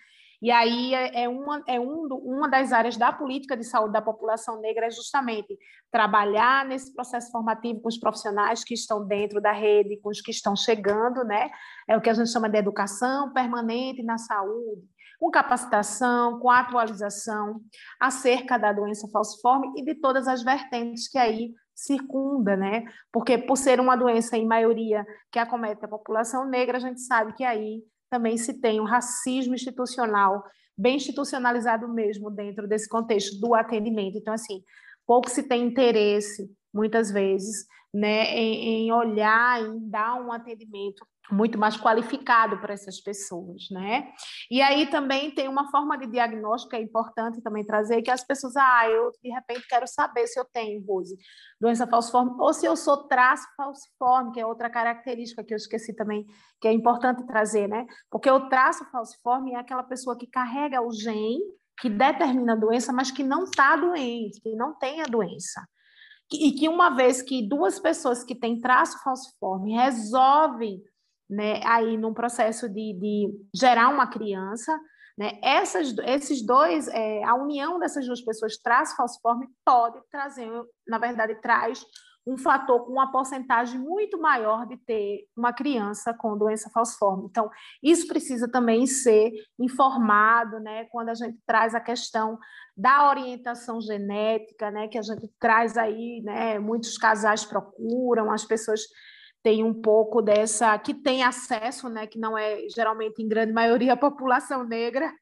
E aí é, é uma, é um, uma das áreas da política de saúde da população negra é justamente trabalhar nesse processo formativo com os profissionais que estão dentro da rede, com os que estão chegando, né? É o que a gente chama de educação permanente na saúde, com capacitação, com atualização acerca da doença falciforme e de todas as vertentes que aí circunda, né? Porque por ser uma doença em maioria que acomete a população negra, a gente sabe que aí também se tem um racismo institucional, bem institucionalizado mesmo dentro desse contexto do atendimento. Então, assim, pouco se tem interesse, muitas vezes, né, em, em olhar, em dar um atendimento muito mais qualificado para essas pessoas, né? E aí também tem uma forma de diagnóstico que é importante também trazer, que as pessoas, ah, eu de repente quero saber se eu tenho, Rose, doença falciforme, ou se eu sou traço falciforme, que é outra característica que eu esqueci também, que é importante trazer, né? Porque o traço falciforme é aquela pessoa que carrega o gene que determina a doença, mas que não está doente, que não tem a doença e que uma vez que duas pessoas que têm traço falciforme resolvem né, aí num processo de, de gerar uma criança, né, essas, esses dois, é, a união dessas duas pessoas traz falciforme pode trazer, na verdade, traz um fator com uma porcentagem muito maior de ter uma criança com doença falciforme. Então, isso precisa também ser informado, né, quando a gente traz a questão da orientação genética, né, que a gente traz aí, né, muitos casais procuram, as pessoas tem um pouco dessa, que tem acesso, né, que não é geralmente em grande maioria a população negra,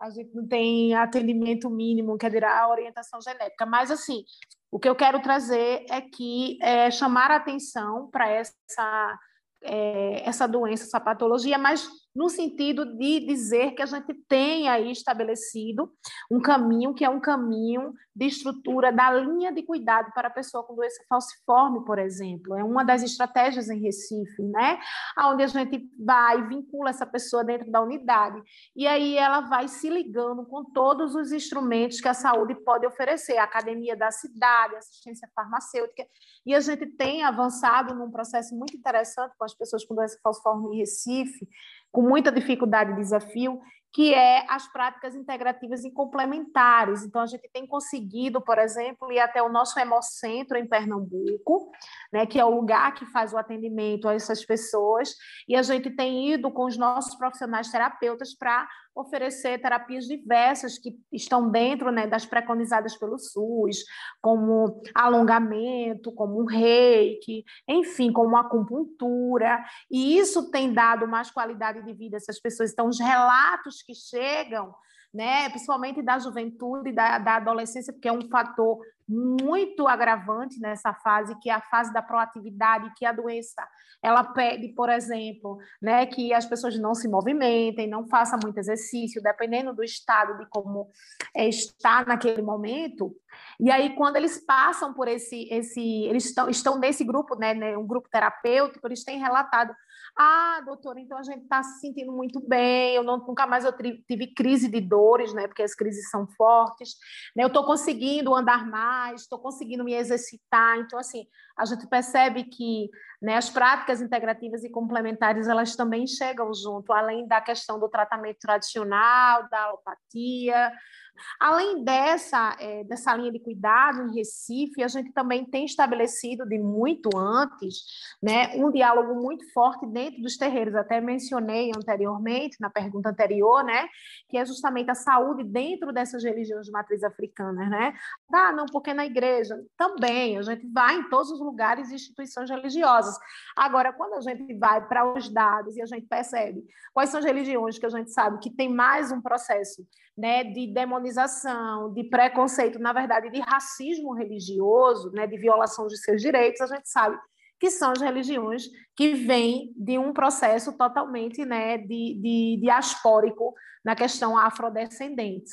a gente não tem atendimento mínimo, quer dizer, a orientação genética. Mas, assim, o que eu quero trazer é que é chamar a atenção para essa, é, essa doença, essa patologia, mas no sentido de dizer que a gente tem aí estabelecido um caminho que é um caminho de estrutura da linha de cuidado para a pessoa com doença falciforme, por exemplo. É uma das estratégias em Recife, né? Onde a gente vai vincula essa pessoa dentro da unidade e aí ela vai se ligando com todos os instrumentos que a saúde pode oferecer, a academia da cidade, assistência farmacêutica, e a gente tem avançado num processo muito interessante com as pessoas com doença falciforme em Recife, com muita dificuldade e desafio, que é as práticas integrativas e complementares. Então, a gente tem conseguido, por exemplo, ir até o nosso Hemocentro em Pernambuco, né, que é o lugar que faz o atendimento a essas pessoas, e a gente tem ido com os nossos profissionais terapeutas para oferecer terapias diversas que estão dentro né, das preconizadas pelo SUS, como alongamento, como um reiki, enfim, como acupuntura, e isso tem dado mais qualidade de vida a essas pessoas. Então, os relatos que chegam né, principalmente da juventude e da, da adolescência, porque é um fator muito agravante nessa fase, que é a fase da proatividade, que a doença ela pede, por exemplo, né, que as pessoas não se movimentem, não façam muito exercício, dependendo do estado de como é, está naquele momento. E aí, quando eles passam por esse, esse eles estão, estão nesse grupo, né, né um grupo terapêutico, eles têm relatado ah, doutora, então a gente está se sentindo muito bem, eu não, nunca mais eu tive crise de dores, né? Porque as crises são fortes, né? Eu estou conseguindo andar mais, estou conseguindo me exercitar. Então, assim, a gente percebe que né, as práticas integrativas e complementares, elas também chegam junto, além da questão do tratamento tradicional, da alopatia, Além dessa, é, dessa linha de cuidado em Recife, a gente também tem estabelecido de muito antes né, um diálogo muito forte dentro dos terreiros. Até mencionei anteriormente, na pergunta anterior, né, que é justamente a saúde dentro dessas religiões de matriz africana. Né? Ah, não, porque na igreja também, a gente vai em todos os lugares e instituições religiosas. Agora, quando a gente vai para os dados e a gente percebe quais são as religiões que a gente sabe que tem mais um processo né, de demonização, de preconceito, na verdade, de racismo religioso, né, de violação de seus direitos, a gente sabe que são as religiões que vêm de um processo totalmente né, de, de diaspórico na questão afrodescendentes.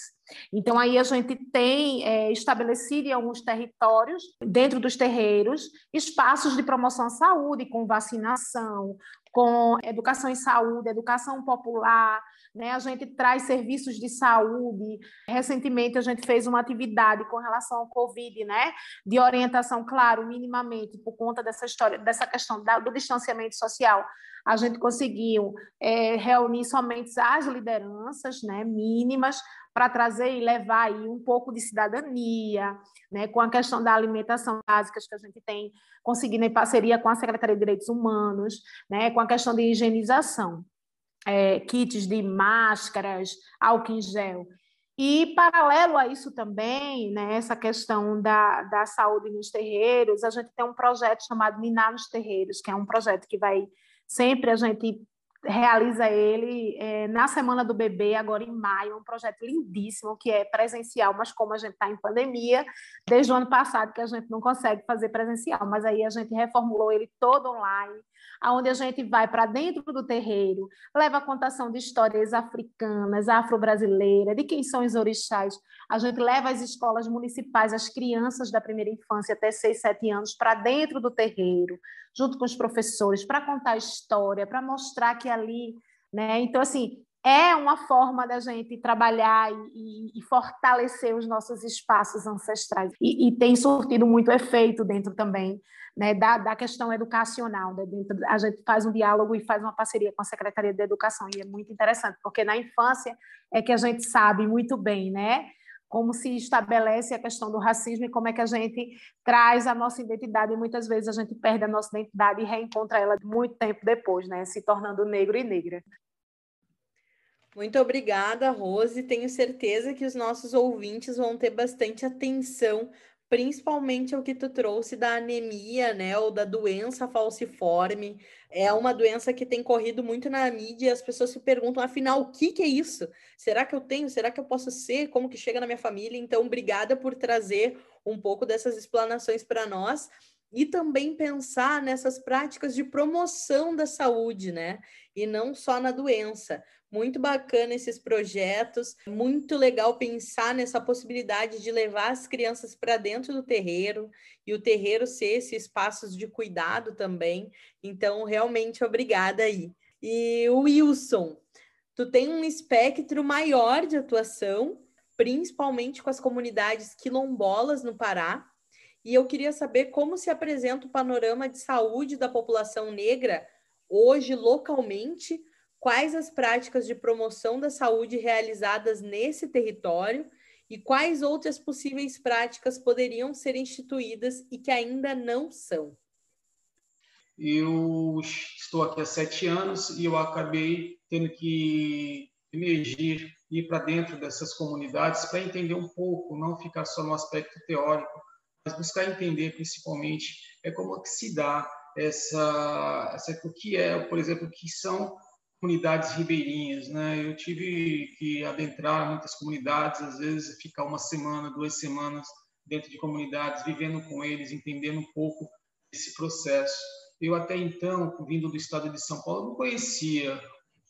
Então, aí a gente tem é, estabelecido em alguns territórios, dentro dos terreiros, espaços de promoção à saúde, com vacinação, com educação em saúde, educação popular, né? A gente traz serviços de saúde. Recentemente a gente fez uma atividade com relação ao Covid, né? De orientação, claro, minimamente, por conta dessa história, dessa questão do distanciamento social. A gente conseguiu é, reunir somente as lideranças, né? Mínimas para trazer e levar aí um pouco de cidadania, né, com a questão da alimentação básica que a gente tem conseguido em parceria com a Secretaria de Direitos Humanos, né, com a questão de higienização é, kits de máscaras, álcool em gel. E, paralelo a isso também, né, essa questão da, da saúde nos terreiros, a gente tem um projeto chamado Minar nos Terreiros, que é um projeto que vai sempre a gente realiza ele é, na Semana do Bebê, agora em maio, um projeto lindíssimo, que é presencial, mas como a gente está em pandemia, desde o ano passado que a gente não consegue fazer presencial, mas aí a gente reformulou ele todo online, aonde a gente vai para dentro do terreiro, leva a contação de histórias africanas, afro-brasileiras, de quem são os orixás. A gente leva as escolas municipais, as crianças da primeira infância até 6, 7 anos para dentro do terreiro, junto com os professores, para contar a história, para mostrar que ali, né? Então assim, é uma forma da gente trabalhar e, e, fortalecer os nossos espaços ancestrais. E, e, tem surtido muito efeito dentro também né, da, da questão educacional. Né, dentro, a gente faz um diálogo e faz uma parceria com a Secretaria de Educação, e é muito interessante, porque na infância é que a gente sabe muito bem, né? Como se estabelece a questão do racismo e como é que a gente traz a nossa identidade, e muitas vezes a gente perde a nossa identidade e reencontra ela muito tempo depois, né? Se tornando negro e negra. Muito obrigada, Rose. Tenho certeza que os nossos ouvintes vão ter bastante atenção principalmente ao que tu trouxe da anemia, né, ou da doença falciforme. É uma doença que tem corrido muito na mídia e as pessoas se perguntam, afinal, o que, que é isso? Será que eu tenho? Será que eu posso ser? Como que chega na minha família? Então, obrigada por trazer um pouco dessas explanações para nós e também pensar nessas práticas de promoção da saúde, né? E não só na doença. Muito bacana esses projetos, muito legal pensar nessa possibilidade de levar as crianças para dentro do terreiro e o terreiro ser esses espaços de cuidado também. Então, realmente obrigada aí. E o Wilson, tu tem um espectro maior de atuação, principalmente com as comunidades quilombolas no Pará. E eu queria saber como se apresenta o panorama de saúde da população negra hoje localmente. Quais as práticas de promoção da saúde realizadas nesse território? E quais outras possíveis práticas poderiam ser instituídas e que ainda não são? Eu estou aqui há sete anos e eu acabei tendo que emergir, ir para dentro dessas comunidades para entender um pouco, não ficar só no aspecto teórico, mas buscar entender principalmente é como que se dá essa, essa o que é, por exemplo, o que são comunidades ribeirinhas, né? Eu tive que adentrar muitas comunidades, às vezes ficar uma semana, duas semanas dentro de comunidades, vivendo com eles, entendendo um pouco esse processo. Eu até então, vindo do estado de São Paulo, não conhecia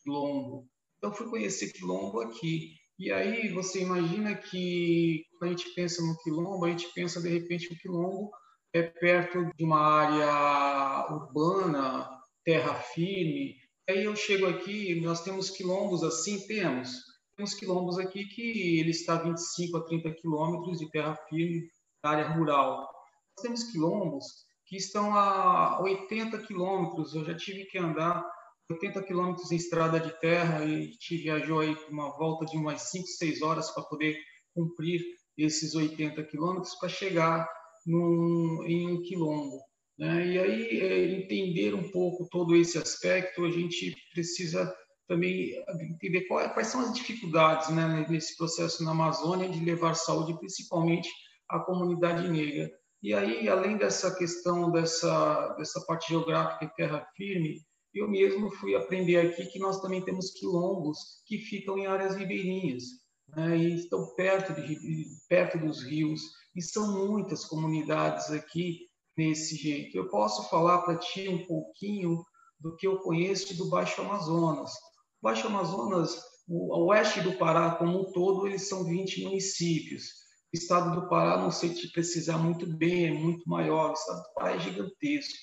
Quilombo. Então fui conhecer Quilombo aqui. E aí você imagina que quando a gente pensa no Quilombo, a gente pensa de repente o Quilombo é perto de uma área urbana, terra firme, Aí eu chego aqui, nós temos quilombos assim, temos. Temos quilombos aqui que ele está a 25 a 30 quilômetros de terra firme, área rural. Nós temos quilombos que estão a 80 quilômetros. Eu já tive que andar 80 quilômetros em estrada de terra e gente viajou aí uma volta de umas 5, 6 horas para poder cumprir esses 80 quilômetros para chegar num, em um quilombo. Né? E aí, é, entender um pouco todo esse aspecto, a gente precisa também entender qual, quais são as dificuldades né, nesse processo na Amazônia de levar saúde, principalmente à comunidade negra. E aí, além dessa questão dessa, dessa parte geográfica e terra firme, eu mesmo fui aprender aqui que nós também temos quilombos que ficam em áreas ribeirinhas, né, e estão perto, de, perto dos rios, e são muitas comunidades aqui nesse jeito. Eu posso falar para ti um pouquinho do que eu conheço do Baixo Amazonas. O Baixo Amazonas, o oeste do Pará como um todo, eles são 20 municípios. O estado do Pará, não sei te precisar muito bem, é muito maior. O estado do Pará é gigantesco.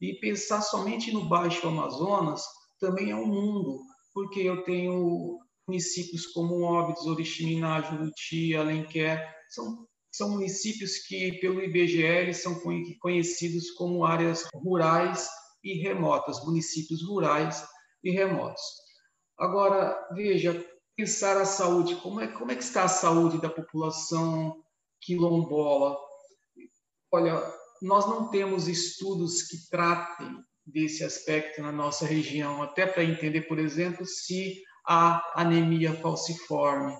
E pensar somente no Baixo Amazonas também é um mundo, porque eu tenho municípios como Óbidos, Oriximiná, Juruti, Alenquer, são são municípios que, pelo IBGE, são conhecidos como áreas rurais e remotas, municípios rurais e remotos. Agora, veja, pensar a saúde, como é, como é que está a saúde da população quilombola? Olha, nós não temos estudos que tratem desse aspecto na nossa região, até para entender, por exemplo, se há anemia falciforme,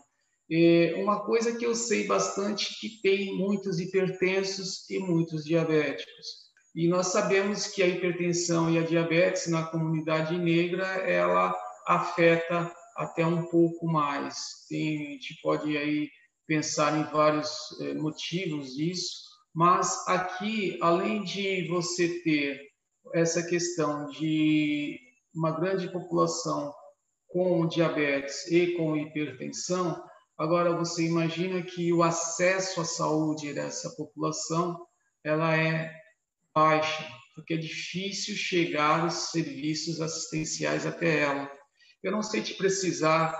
é uma coisa que eu sei bastante que tem muitos hipertensos e muitos diabéticos. E nós sabemos que a hipertensão e a diabetes na comunidade negra, ela afeta até um pouco mais. Tem, a gente pode aí pensar em vários é, motivos disso, mas aqui, além de você ter essa questão de uma grande população com diabetes e com hipertensão, Agora, você imagina que o acesso à saúde dessa população ela é baixa, porque é difícil chegar os serviços assistenciais até ela. Eu não sei te precisar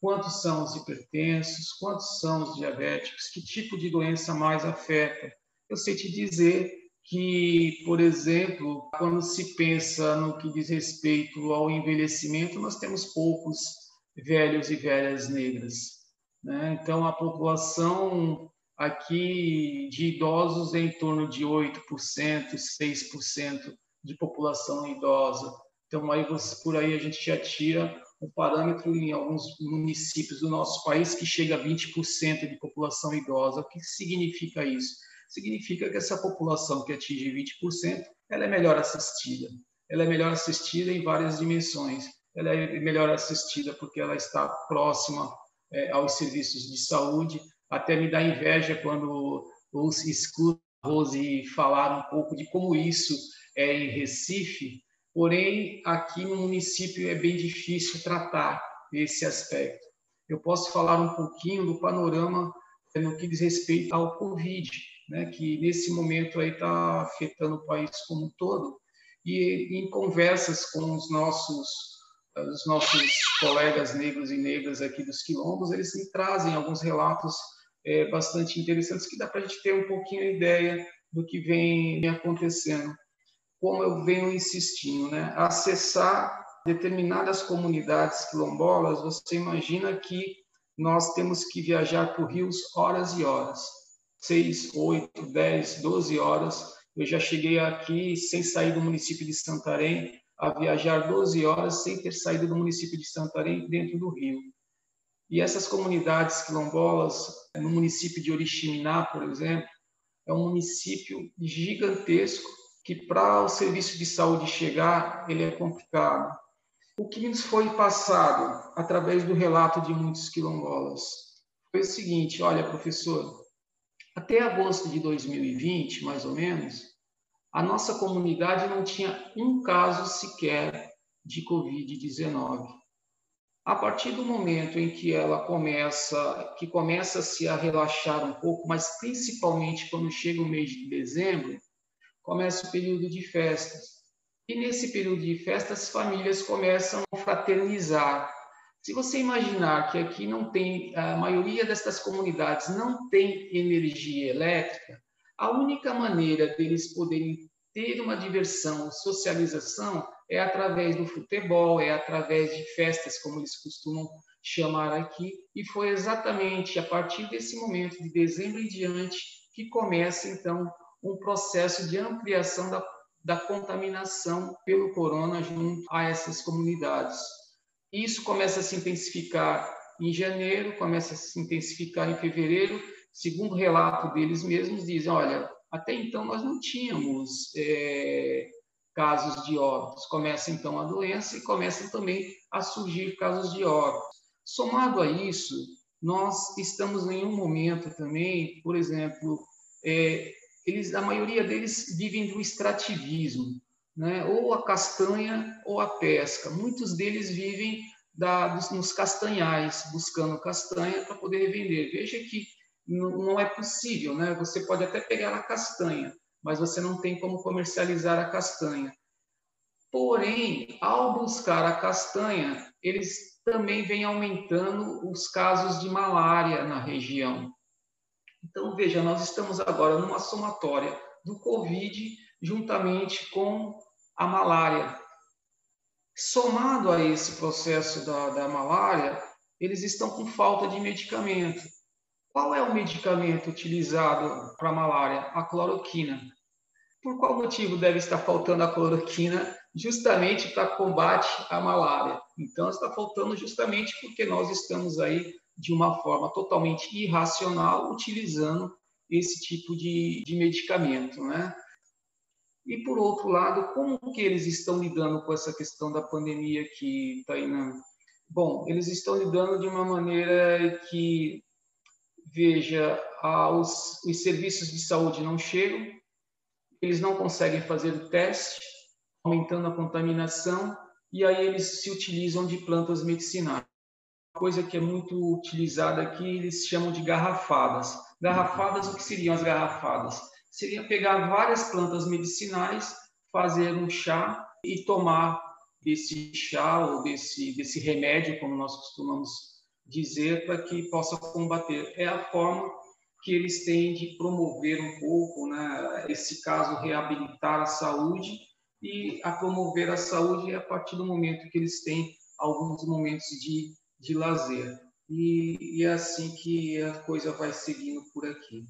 quantos são os hipertensos, quantos são os diabéticos, que tipo de doença mais afeta. Eu sei te dizer que, por exemplo, quando se pensa no que diz respeito ao envelhecimento, nós temos poucos velhos e velhas negras. Né? Então, a população aqui de idosos é em torno de 8%, 6% de população idosa. Então, aí você, por aí a gente já tira um parâmetro em alguns municípios do nosso país que chega a 20% de população idosa. O que significa isso? Significa que essa população que atinge 20%, ela é melhor assistida. Ela é melhor assistida em várias dimensões. Ela é melhor assistida porque ela está próxima é, aos serviços de saúde. Até me dá inveja quando os escuto a Rose falar um pouco de como isso é em Recife, porém, aqui no município é bem difícil tratar esse aspecto. Eu posso falar um pouquinho do panorama no que diz respeito ao Covid, né, que nesse momento aí está afetando o país como um todo, e em conversas com os nossos os nossos colegas negros e negras aqui dos quilombos, eles me trazem alguns relatos é, bastante interessantes que dá para a gente ter um pouquinho a ideia do que vem acontecendo. Como eu venho insistindo, né? acessar determinadas comunidades quilombolas, você imagina que nós temos que viajar por rios horas e horas. Seis, oito, dez, doze horas. Eu já cheguei aqui sem sair do município de Santarém, a viajar 12 horas sem ter saído do município de Santarém dentro do rio. E essas comunidades quilombolas, no município de Oriximiná, por exemplo, é um município gigantesco que para o serviço de saúde chegar, ele é complicado. O que nos foi passado através do relato de muitos quilombolas foi o seguinte: olha, professor, até agosto de 2020, mais ou menos, a nossa comunidade não tinha um caso sequer de Covid-19. A partir do momento em que ela começa, que começa -se a relaxar um pouco, mas principalmente quando chega o mês de dezembro, começa o período de festas. E nesse período de festas, as famílias começam a fraternizar. Se você imaginar que aqui não tem, a maioria destas comunidades não tem energia elétrica, a única maneira deles poderem ter uma diversão, socialização, é através do futebol, é através de festas, como eles costumam chamar aqui. E foi exatamente a partir desse momento, de dezembro em diante, que começa, então, um processo de ampliação da da contaminação pelo corona junto a essas comunidades. Isso começa a se intensificar em janeiro, começa a se intensificar em fevereiro. Segundo relato deles mesmos, dizem: olha, até então nós não tínhamos é, casos de óbitos. Começa então a doença e começam também a surgir casos de óbitos. Somado a isso, nós estamos em um momento também, por exemplo, é, eles, a maioria deles vivem do extrativismo, né? ou a castanha ou a pesca. Muitos deles vivem da, dos, nos castanhais, buscando castanha para poder vender. Veja que não, é possível, né? Você pode até pegar a castanha, mas você não tem como comercializar a castanha. Porém, ao buscar a castanha, eles também vêm aumentando os casos de malária na região. Então, veja, nós estamos agora numa somatória do Covid juntamente com a malária. Somado a esse processo da, da malária, eles estão com falta de medicamento. Qual é o medicamento utilizado para a malária? A cloroquina. Por qual motivo deve estar faltando a cloroquina? Justamente para combate à malária. Então, está faltando justamente porque nós estamos aí de uma forma totalmente irracional, utilizando esse tipo de, de medicamento, né? E por outro lado, como que eles estão lidando com essa questão da pandemia aqui, Tainan? Bom, eles estão lidando de uma maneira que, veja, os, os serviços de saúde não chegam, eles não conseguem fazer o teste, aumentando a contaminação, e aí eles se utilizam de plantas medicinais coisa que é muito utilizada aqui, eles chamam de garrafadas. Garrafadas, o que seriam as garrafadas? Seria pegar várias plantas medicinais, fazer um chá e tomar desse chá ou desse, desse remédio, como nós costumamos dizer, para que possa combater. É a forma que eles têm de promover um pouco, né, esse caso, reabilitar a saúde e a promover a saúde a partir do momento que eles têm alguns momentos de de lazer. E, e é assim que a coisa vai seguindo por aqui.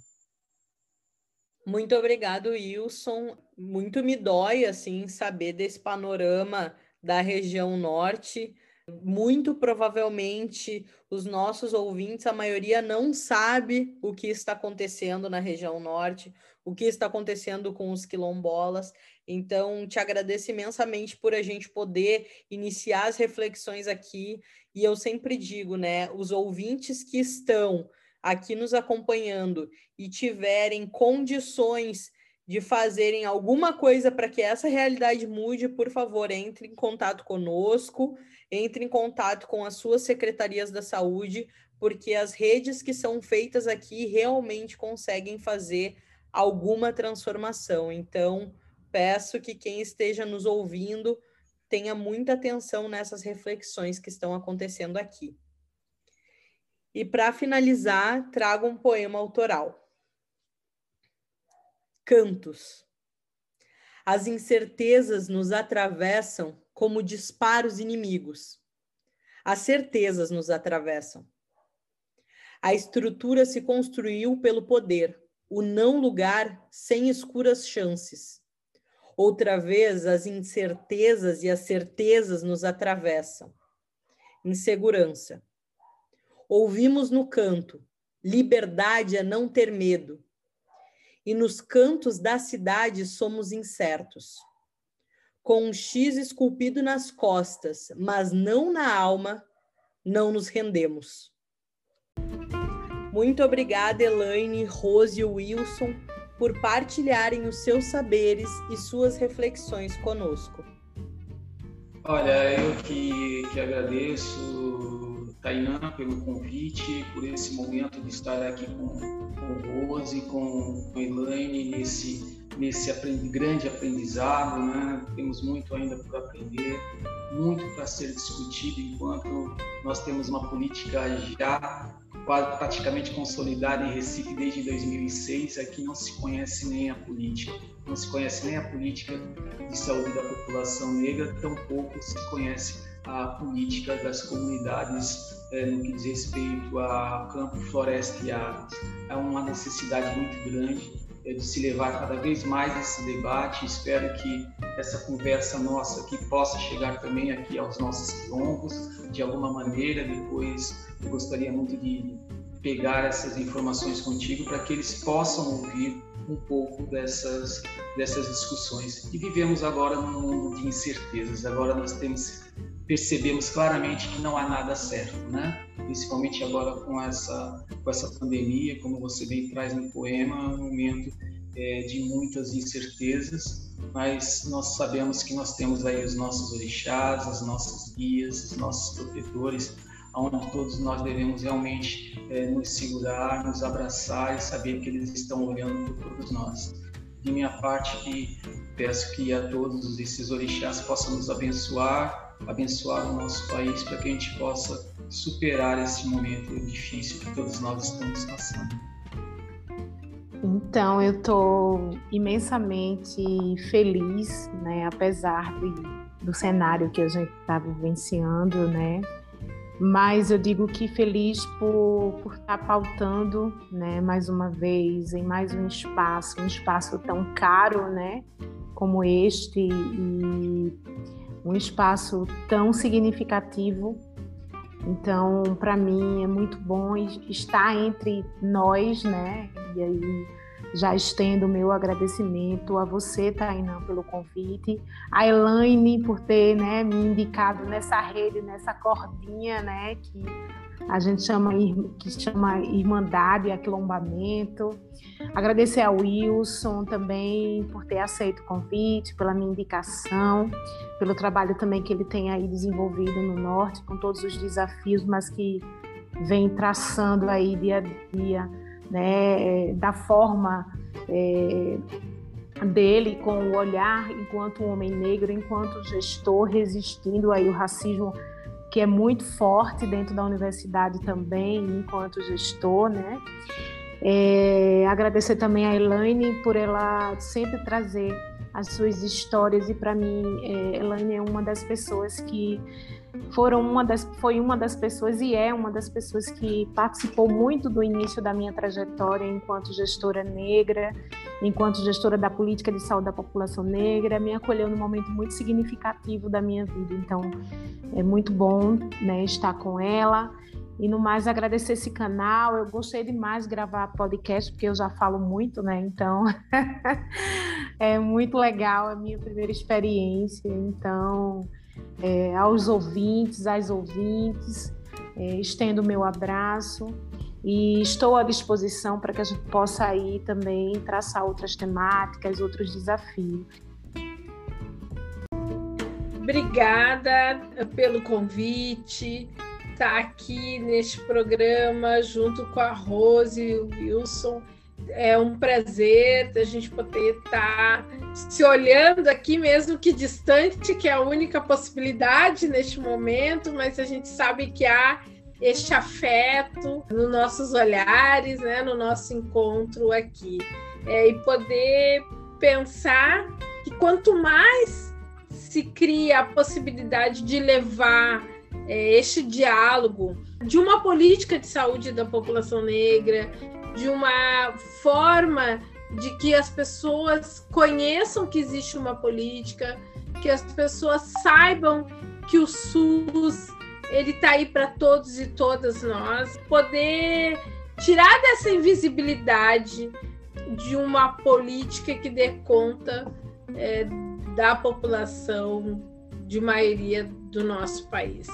Muito obrigado, Wilson. Muito me dói assim saber desse panorama da região norte. Muito provavelmente os nossos ouvintes, a maioria não sabe o que está acontecendo na região norte, o que está acontecendo com os quilombolas. Então, te agradeço imensamente por a gente poder iniciar as reflexões aqui. E eu sempre digo, né, os ouvintes que estão aqui nos acompanhando e tiverem condições de fazerem alguma coisa para que essa realidade mude, por favor, entre em contato conosco, entre em contato com as suas secretarias da saúde, porque as redes que são feitas aqui realmente conseguem fazer alguma transformação. Então, peço que quem esteja nos ouvindo tenha muita atenção nessas reflexões que estão acontecendo aqui. E para finalizar, trago um poema autoral. Cantos. As incertezas nos atravessam como disparos inimigos. As certezas nos atravessam. A estrutura se construiu pelo poder, o não lugar sem escuras chances. Outra vez, as incertezas e as certezas nos atravessam. Insegurança. Ouvimos no canto: liberdade é não ter medo. E nos cantos da cidade somos incertos. Com um X esculpido nas costas, mas não na alma, não nos rendemos. Muito obrigada, Elaine, Rose e Wilson, por partilharem os seus saberes e suas reflexões conosco. Olha, eu que, que agradeço, Tainã, pelo convite, por esse momento de estar aqui com, com Rose, com, com Elaine, nesse, nesse grande aprendizado. Né? Temos muito ainda por aprender, muito para ser discutido, enquanto nós temos uma política já quase praticamente consolidada em Recife desde 2006. Aqui não se conhece nem a política, não se conhece nem a política de saúde da população negra, tampouco se conhece a política das comunidades é, no que diz respeito a campo, floresta e águas. É uma necessidade muito grande é, de se levar cada vez mais esse debate. Espero que essa conversa nossa aqui possa chegar também aqui aos nossos quilombos, de alguma maneira, depois eu gostaria muito de pegar essas informações contigo para que eles possam ouvir um pouco dessas, dessas discussões. E vivemos agora num mundo de incertezas. Agora nós temos percebemos claramente que não há nada certo, né? Principalmente agora com essa com essa pandemia, como você bem traz no poema, um momento é, de muitas incertezas, mas nós sabemos que nós temos aí os nossos orixás, as nossas guias, os nossos protetores, onde todos nós devemos realmente é, nos segurar, nos abraçar e saber que eles estão olhando por todos nós. De minha parte, peço que a todos esses orixás possam nos abençoar, abençoar o nosso país para que a gente possa superar esse momento difícil que todos nós estamos passando. Então, eu estou imensamente feliz, né, apesar de, do cenário que a gente está vivenciando, né, mas eu digo que feliz por, por estar tá pautando, né, mais uma vez, em mais um espaço, um espaço tão caro, né, como este, e um espaço tão significativo. Então, para mim é muito bom estar entre nós, né, e aí já estendo o meu agradecimento a você, Tainã, pelo convite, a Elaine por ter né, me indicado nessa rede, nessa cordinha né, que a gente chama, que chama Irmandade Aquilombamento. Agradecer ao Wilson também por ter aceito o convite, pela minha indicação, pelo trabalho também que ele tem aí desenvolvido no Norte, com todos os desafios, mas que vem traçando aí dia a dia né, da forma é, dele, com o olhar enquanto um homem negro, enquanto gestor, resistindo aí o racismo que é muito forte dentro da universidade também, enquanto gestor, né? É, agradecer também a Elaine por ela sempre trazer as suas histórias e para mim é, Elaine é uma das pessoas que foram uma das, foi uma das pessoas e é uma das pessoas que participou muito do início da minha trajetória enquanto gestora negra, enquanto gestora da política de saúde da população negra, me acolheu num momento muito significativo da minha vida. Então, é muito bom né, estar com ela. E no mais, agradecer esse canal. Eu gostei demais de gravar podcast, porque eu já falo muito, né? Então, [LAUGHS] é muito legal, é a minha primeira experiência. Então, é, aos ouvintes, às ouvintes, é, estendo o meu abraço e estou à disposição para que a gente possa aí também traçar outras temáticas, outros desafios. Obrigada pelo convite, estar tá aqui neste programa junto com a Rose e o Wilson é um prazer a gente poder estar tá se olhando aqui, mesmo que distante, que é a única possibilidade neste momento, mas a gente sabe que há este afeto nos nossos olhares, né, no nosso encontro aqui. É, e poder pensar que quanto mais se cria a possibilidade de levar é, este diálogo de uma política de saúde da população negra, de uma forma de que as pessoas conheçam que existe uma política, que as pessoas saibam que o SUS ele está aí para todos e todas nós, poder tirar dessa invisibilidade de uma política que dê conta é, da população de maioria do nosso país.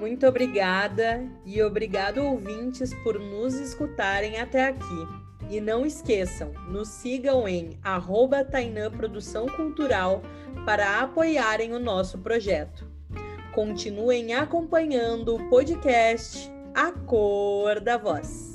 Muito obrigada e obrigado ouvintes por nos escutarem até aqui. E não esqueçam, nos sigam em arroba Tainã Produção Cultural para apoiarem o nosso projeto. Continuem acompanhando o podcast A Cor da Voz.